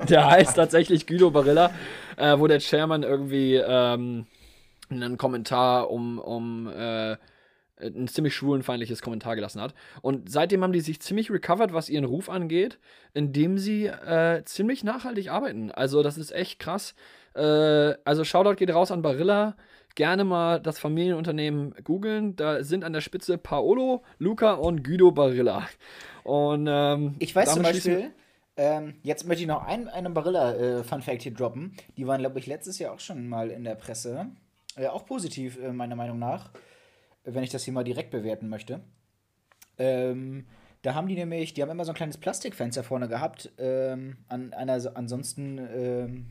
der heißt tatsächlich Guido Barilla, äh, wo der Chairman irgendwie ähm, einen Kommentar um, um äh, ein ziemlich schwulenfeindliches Kommentar gelassen hat. Und seitdem haben die sich ziemlich recovered, was ihren Ruf angeht, indem sie äh, ziemlich nachhaltig arbeiten. Also das ist echt krass. Äh, also Shoutout geht raus an Barilla gerne mal das Familienunternehmen googeln. Da sind an der Spitze Paolo, Luca und Guido Barilla. Und ähm, ich weiß zum Beispiel, ähm, jetzt möchte ich noch ein, einen Barilla-Fun-Fact äh, hier droppen. Die waren, glaube ich, letztes Jahr auch schon mal in der Presse. Äh, auch positiv, äh, meiner Meinung nach, wenn ich das hier mal direkt bewerten möchte. Ähm, da haben die nämlich, die haben immer so ein kleines Plastikfenster vorne gehabt, ähm, an einer ansonsten ähm,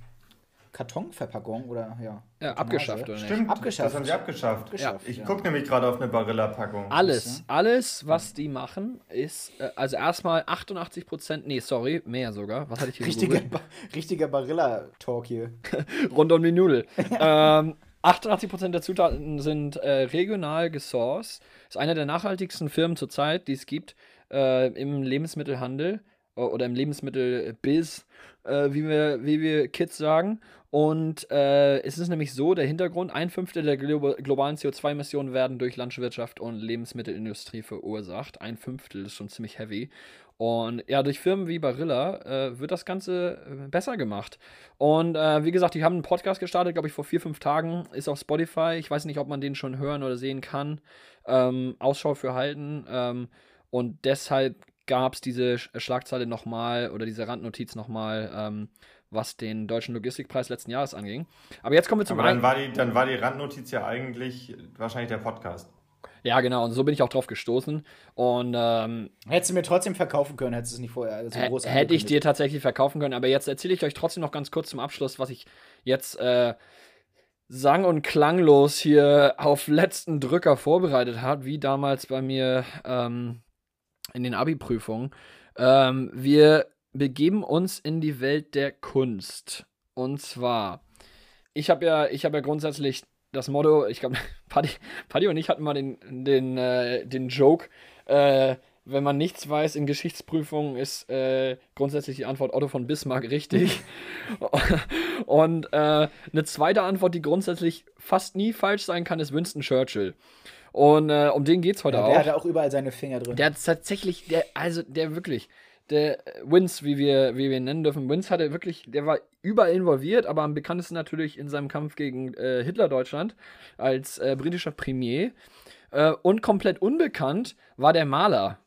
Kartonverpackung oder ja. Ja, abgeschafft oder nicht? Stimmt, abgeschafft. das haben sie abgeschafft. abgeschafft ich gucke nämlich gerade auf eine Barilla-Packung. Alles, alles, was die machen, ist, äh, also erstmal 88 Prozent, nee, sorry, mehr sogar. Was hatte ich hier Richtiger, ba richtiger Barilla-Talk hier. Rund um die Nudel. ähm, 88% der Zutaten sind äh, regional gesourced. Ist eine der nachhaltigsten Firmen zurzeit, die es gibt äh, im Lebensmittelhandel oder im Lebensmittelbiz, äh, wie, wir, wie wir Kids sagen. Und äh, es ist nämlich so, der Hintergrund, ein Fünftel der glo globalen CO2-Emissionen werden durch Landwirtschaft und Lebensmittelindustrie verursacht. Ein Fünftel ist schon ziemlich heavy. Und ja, durch Firmen wie Barilla äh, wird das Ganze äh, besser gemacht. Und äh, wie gesagt, die haben einen Podcast gestartet, glaube ich, vor vier, fünf Tagen. Ist auf Spotify. Ich weiß nicht, ob man den schon hören oder sehen kann. Ähm, Ausschau für halten. Ähm, und deshalb gab es diese Schlagzeile nochmal oder diese Randnotiz nochmal. Ähm, was den deutschen Logistikpreis letzten Jahres anging. Aber jetzt kommen wir zum Aber dann war, die, dann war die Randnotiz ja eigentlich wahrscheinlich der Podcast. Ja, genau, und so bin ich auch drauf gestoßen. Und ähm, hättest du mir trotzdem verkaufen können, hättest du es nicht vorher so groß Hätte ich dir tatsächlich verkaufen können, aber jetzt erzähle ich euch trotzdem noch ganz kurz zum Abschluss, was ich jetzt äh, sang- und klanglos hier auf letzten Drücker vorbereitet habe, wie damals bei mir ähm, in den Abi-Prüfungen. Ähm, wir begeben uns in die Welt der Kunst. Und zwar, ich habe ja, ich habe ja grundsätzlich das Motto, ich glaube, Paddy, Paddy und ich hatten mal den, den, äh, den Joke, äh, wenn man nichts weiß in Geschichtsprüfungen, ist äh, grundsätzlich die Antwort Otto von Bismarck richtig. und äh, eine zweite Antwort, die grundsätzlich fast nie falsch sein kann, ist Winston Churchill. Und äh, um den geht's heute ja, der auch. Der hat auch überall seine Finger drin. Der hat tatsächlich, der, also der wirklich, der Wins, wie wir, wie wir ihn nennen dürfen, Wins hatte wirklich, der war überall involviert, aber am bekanntesten natürlich in seinem Kampf gegen äh, Hitler-Deutschland als äh, britischer Premier. Äh, und komplett unbekannt war der Maler.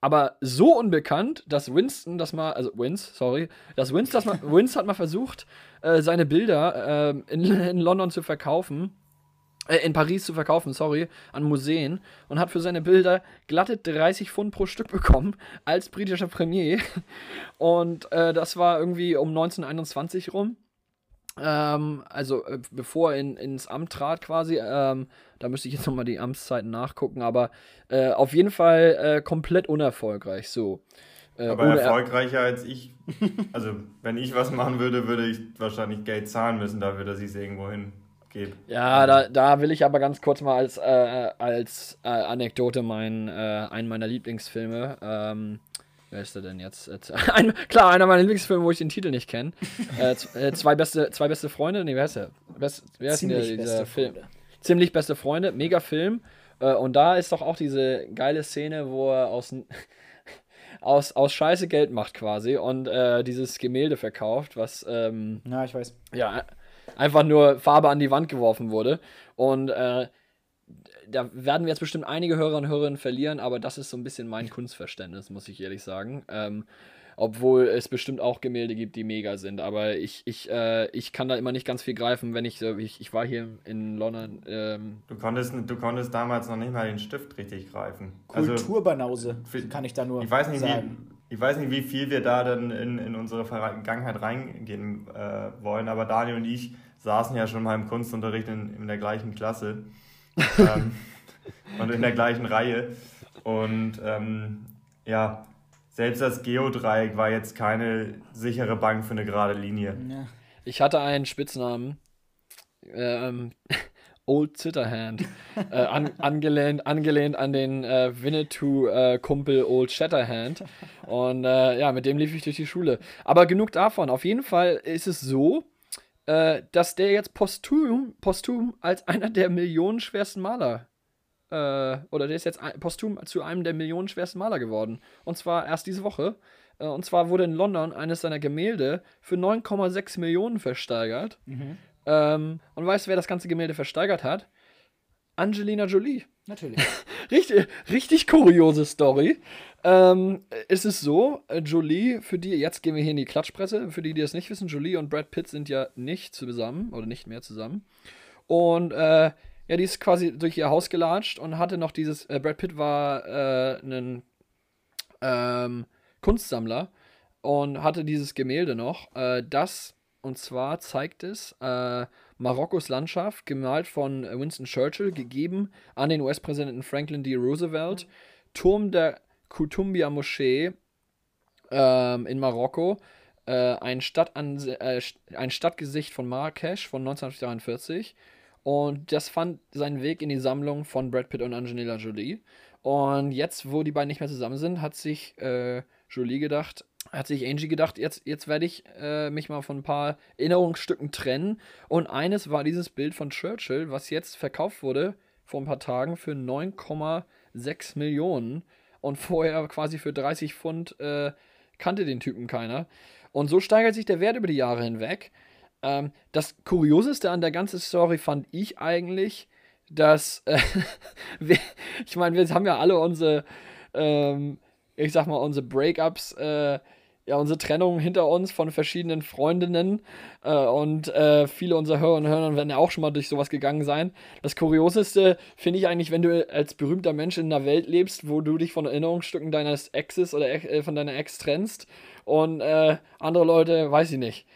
Aber so unbekannt, dass Winston das mal, also Wins, sorry, dass Wins das mal, Wins hat mal versucht, äh, seine Bilder äh, in, in London zu verkaufen äh, in Paris zu verkaufen, sorry, an Museen und hat für seine Bilder glatte 30 Pfund pro Stück bekommen als britischer Premier. Und äh, das war irgendwie um 1921 rum. Ähm, also äh, bevor er in, ins Amt trat quasi. Ähm, da müsste ich jetzt nochmal die Amtszeiten nachgucken, aber äh, auf jeden Fall äh, komplett unerfolgreich. So. Äh, aber erfolgreicher als ich. Also, wenn ich was machen würde, würde ich wahrscheinlich Geld zahlen müssen dafür, dass ich es irgendwo hin gebe. Ja, da, da will ich aber ganz kurz mal als, äh, als äh, Anekdote meinen, äh, einen meiner Lieblingsfilme. Ähm, wer ist der denn jetzt? Ein, klar, einer meiner Lieblingsfilme, wo ich den Titel nicht kenne. Äh, äh, zwei, beste, zwei beste Freunde. Nee, wer ist der? Best, wer ist Ziemlich der, dieser Film? Freunde. Ziemlich beste Freunde. Mega Film. Äh, und da ist doch auch diese geile Szene, wo er aus aus, aus Scheiße Geld macht quasi und äh, dieses Gemälde verkauft, was ähm, Ja, ich weiß. ja einfach nur Farbe an die Wand geworfen wurde. Und äh, da werden wir jetzt bestimmt einige Hörer und Hörerinnen verlieren, aber das ist so ein bisschen mein Kunstverständnis, muss ich ehrlich sagen. Ähm, obwohl es bestimmt auch Gemälde gibt, die mega sind. Aber ich, ich, äh, ich kann da immer nicht ganz viel greifen, wenn ich so, ich, ich war hier in London. Ähm, Du konntest, du konntest damals noch nicht mal den Stift richtig greifen. Kulturbanause, für- kann ich da nur Ich weiß nicht, sagen. wie, ich weiß nicht, wie viel wir da dann in, in unsere Vergangenheit reingehen äh, wollen, aber Daniel und ich saßen ja schon mal im Kunstunterricht in, in der gleichen Klasse ähm, und in der gleichen Reihe. Und ähm, ja, selbst das Geodreieck war jetzt keine sichere Bank für eine gerade Linie. Ja. ich hatte einen Spitznamen. Ähm, Old Zitterhand. äh, an, angelehnt, angelehnt an den äh, Winnetou-Kumpel Old Shatterhand. Und äh, ja, mit dem lief ich durch die Schule. Aber genug davon. Auf jeden Fall ist es so, äh, dass der jetzt posthum, posthum als einer der millionenschwersten Maler äh, oder der ist jetzt posthum zu einem der millionenschwersten Maler geworden. Und zwar erst diese Woche. Äh, und zwar wurde in London eines seiner Gemälde für 9,6 Millionen versteigert. Ähm, und weißt du, wer das ganze Gemälde versteigert hat? Angelina Jolie. Natürlich. Richtig, richtig kuriose Story. Ähm, es ist so, äh, Jolie, für die, jetzt gehen wir hier in die Klatschpresse, für die, die das nicht wissen, Jolie und Brad Pitt sind ja nicht zusammen oder nicht mehr zusammen. Und äh, ja, die ist quasi durch ihr Haus gelatscht und hatte noch dieses, äh, Brad Pitt war äh, ein ähm, Kunstsammler und hatte dieses Gemälde noch. Äh, das, und zwar zeigt es äh, Marokkos Landschaft, gemalt von Winston Churchill, gegeben an den US-Präsidenten Franklin D. Roosevelt. Turm der Kutumbia Moschee ähm, in Marokko. Äh, ein, äh, ein Stadtgesicht von Marrakesch von 1943. Und das fand seinen Weg in die Sammlung von Brad Pitt und Angelina Jolie. Und jetzt, wo die beiden nicht mehr zusammen sind, hat sich äh, Jolie gedacht, hat sich Angie gedacht, jetzt, jetzt werde ich äh, mich mal von ein paar Erinnerungsstücken trennen. Und eines war dieses Bild von Churchill, was jetzt verkauft wurde vor ein paar Tagen für 9,6 Millionen. Und vorher quasi für 30 Pfund äh, kannte den Typen keiner. Und so steigert sich der Wert über die Jahre hinweg. Ähm, das Kurioseste an der ganzen Story fand ich eigentlich, dass, äh, wir, ich meine, wir haben ja alle unsere, ähm, ich sag mal, unsere Breakups, äh, ja, unsere Trennungen hinter uns von verschiedenen Freundinnen äh, und äh, viele unserer Hörer und Hörer werden ja auch schon mal durch sowas gegangen sein. Das Kurioseste finde ich eigentlich, wenn du als berühmter Mensch in einer Welt lebst, wo du dich von Erinnerungsstücken deines Exes oder äh, von deiner Ex trennst und äh, andere Leute, weiß ich nicht,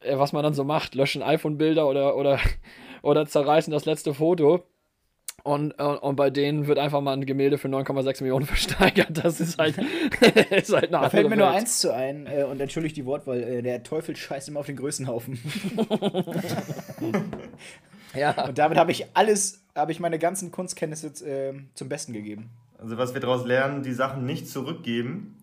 äh, was man dann so macht, löschen iPhone-Bilder oder, oder, oder zerreißen das letzte Foto. Und, und, und bei denen wird einfach mal ein Gemälde für 9,6 Millionen versteigert. Das ist halt, ist halt eine Da fällt mir nur Welt. eins zu ein, äh, und entschuldigt die Wortwahl, äh, der Teufel scheißt immer auf den Größenhaufen. Ja. Und damit habe ich alles, habe ich meine ganzen Kunstkenntnisse äh, zum Besten gegeben. Also was wir daraus lernen, die Sachen nicht zurückgeben,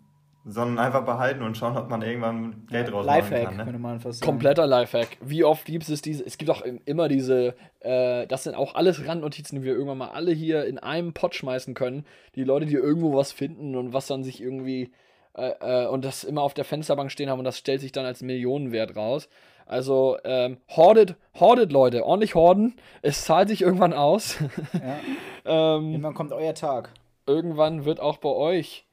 sondern einfach behalten und schauen, ob man irgendwann Geld draus machen Lifehack, kann. könnte Ne? man fast sagen. Kompletter Lifehack. Wie oft gibt es diese, es gibt auch im- immer diese, äh, das sind auch alles Randnotizen, die wir irgendwann mal alle hier in einem Pot schmeißen können. Die Leute, die irgendwo was finden und was dann sich irgendwie, äh, äh, und das immer auf der Fensterbank stehen haben und das stellt sich dann als Millionenwert raus. Also, ähm, hordet, hordet Leute, ordentlich horden. Es zahlt sich irgendwann aus. Ja. ähm, Irgendwann kommt euer Tag. irgendwann wird auch bei euch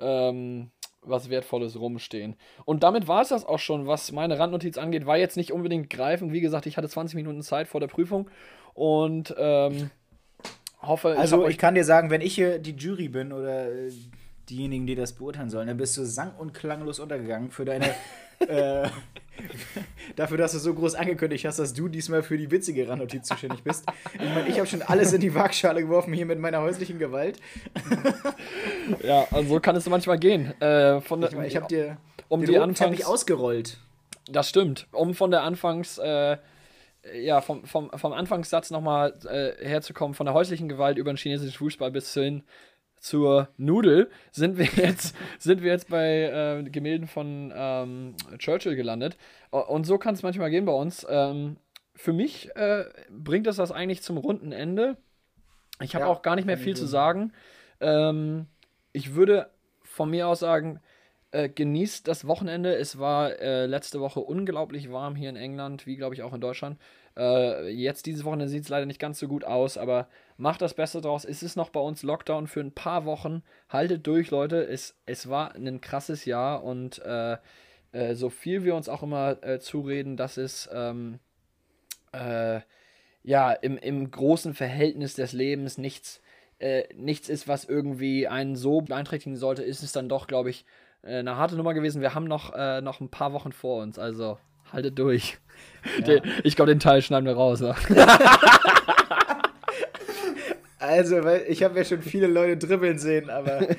ähm, was Wertvolles rumstehen. Und damit war es das auch schon, was meine Randnotiz angeht. War jetzt nicht unbedingt greifend. Wie gesagt, ich hatte 20 Minuten Zeit vor der Prüfung und ähm, hoffe, ich Also hab ich kann dir sagen, wenn ich hier die Jury bin oder äh, diejenigen, die das beurteilen sollen, dann bist du sang- und klanglos untergegangen für deine äh, dafür, dass du so groß angekündigt hast, dass du diesmal für die witzige Randnotiz zuständig bist. Ich meine, ich habe schon alles in die Waagschale geworfen hier mit meiner häuslichen Gewalt. ja, also so kann es manchmal gehen. Äh, von der, Ich, meine, ich habe dir um den die Anfangs ausgerollt. Das stimmt. Um von der Anfangs, äh, ja, vom, vom, vom Anfangssatz nochmal äh, herzukommen, von der häuslichen Gewalt über den chinesischen Fußball bis hin zur Nudel, sind wir jetzt, sind wir jetzt bei äh, Gemälden von ähm, Churchill gelandet. Und so kann es manchmal gehen bei uns. Ähm, für mich äh, bringt das das eigentlich zum runden Ende. Ich habe Ja, auch gar nicht mehr viel zu sagen. Ähm, ich würde von mir aus sagen, äh, genießt das Wochenende. Es war äh, letzte Woche unglaublich warm hier in England, wie glaube ich auch in Deutschland. Äh, jetzt dieses Wochenende sieht es leider nicht ganz so gut aus, aber macht das Beste draus. Es ist noch bei uns Lockdown für ein paar Wochen. Haltet durch, Leute. Es, es war ein krasses Jahr und äh, äh, so viel wir uns auch immer äh, zureden, dass es ähm, äh, ja im, im großen Verhältnis des Lebens nichts, äh, nichts ist, was irgendwie einen so beeinträchtigen sollte, ist es dann doch, glaube ich, äh, eine harte Nummer gewesen. Wir haben noch, noch ein paar Wochen vor uns, also haltet durch. Ja. Den, ich glaube, den Teil schneiden wir raus. Ne? also, weil ich habe ja schon viele Leute dribbeln sehen, aber.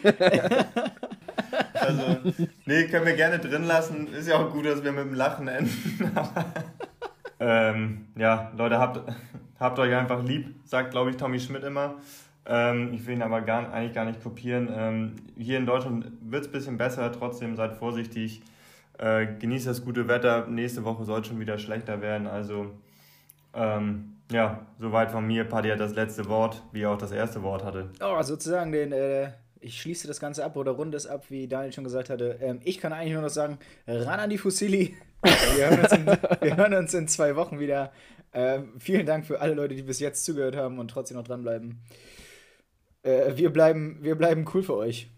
Also, nee, können wir gerne drin lassen. Ist ja auch gut, dass wir mit dem Lachen enden. ähm, ja, Leute, habt, habt euch einfach lieb, sagt, glaube ich, Tommy Schmidt immer. Ähm, ich will ihn aber gar, eigentlich gar nicht kopieren. Ähm, hier in Deutschland wird es ein bisschen besser, trotzdem seid vorsichtig. Äh, genießt das gute Wetter. Nächste Woche soll es schon wieder schlechter werden. Also, ähm, ja, soweit von mir. Paddy hat das letzte Wort, wie er auch das erste Wort hatte. Oh, sozusagen den. Äh ich schließe das Ganze ab oder runde es ab, wie Daniel schon gesagt hatte. Ähm, ich kann eigentlich nur noch sagen, ran an die Fusilli. Wir hören uns in, wir hören uns in zwei Wochen wieder. Ähm, vielen Dank für alle Leute, die bis jetzt zugehört haben und trotzdem noch dranbleiben. Äh, wir, bleiben, wir bleiben cool für euch.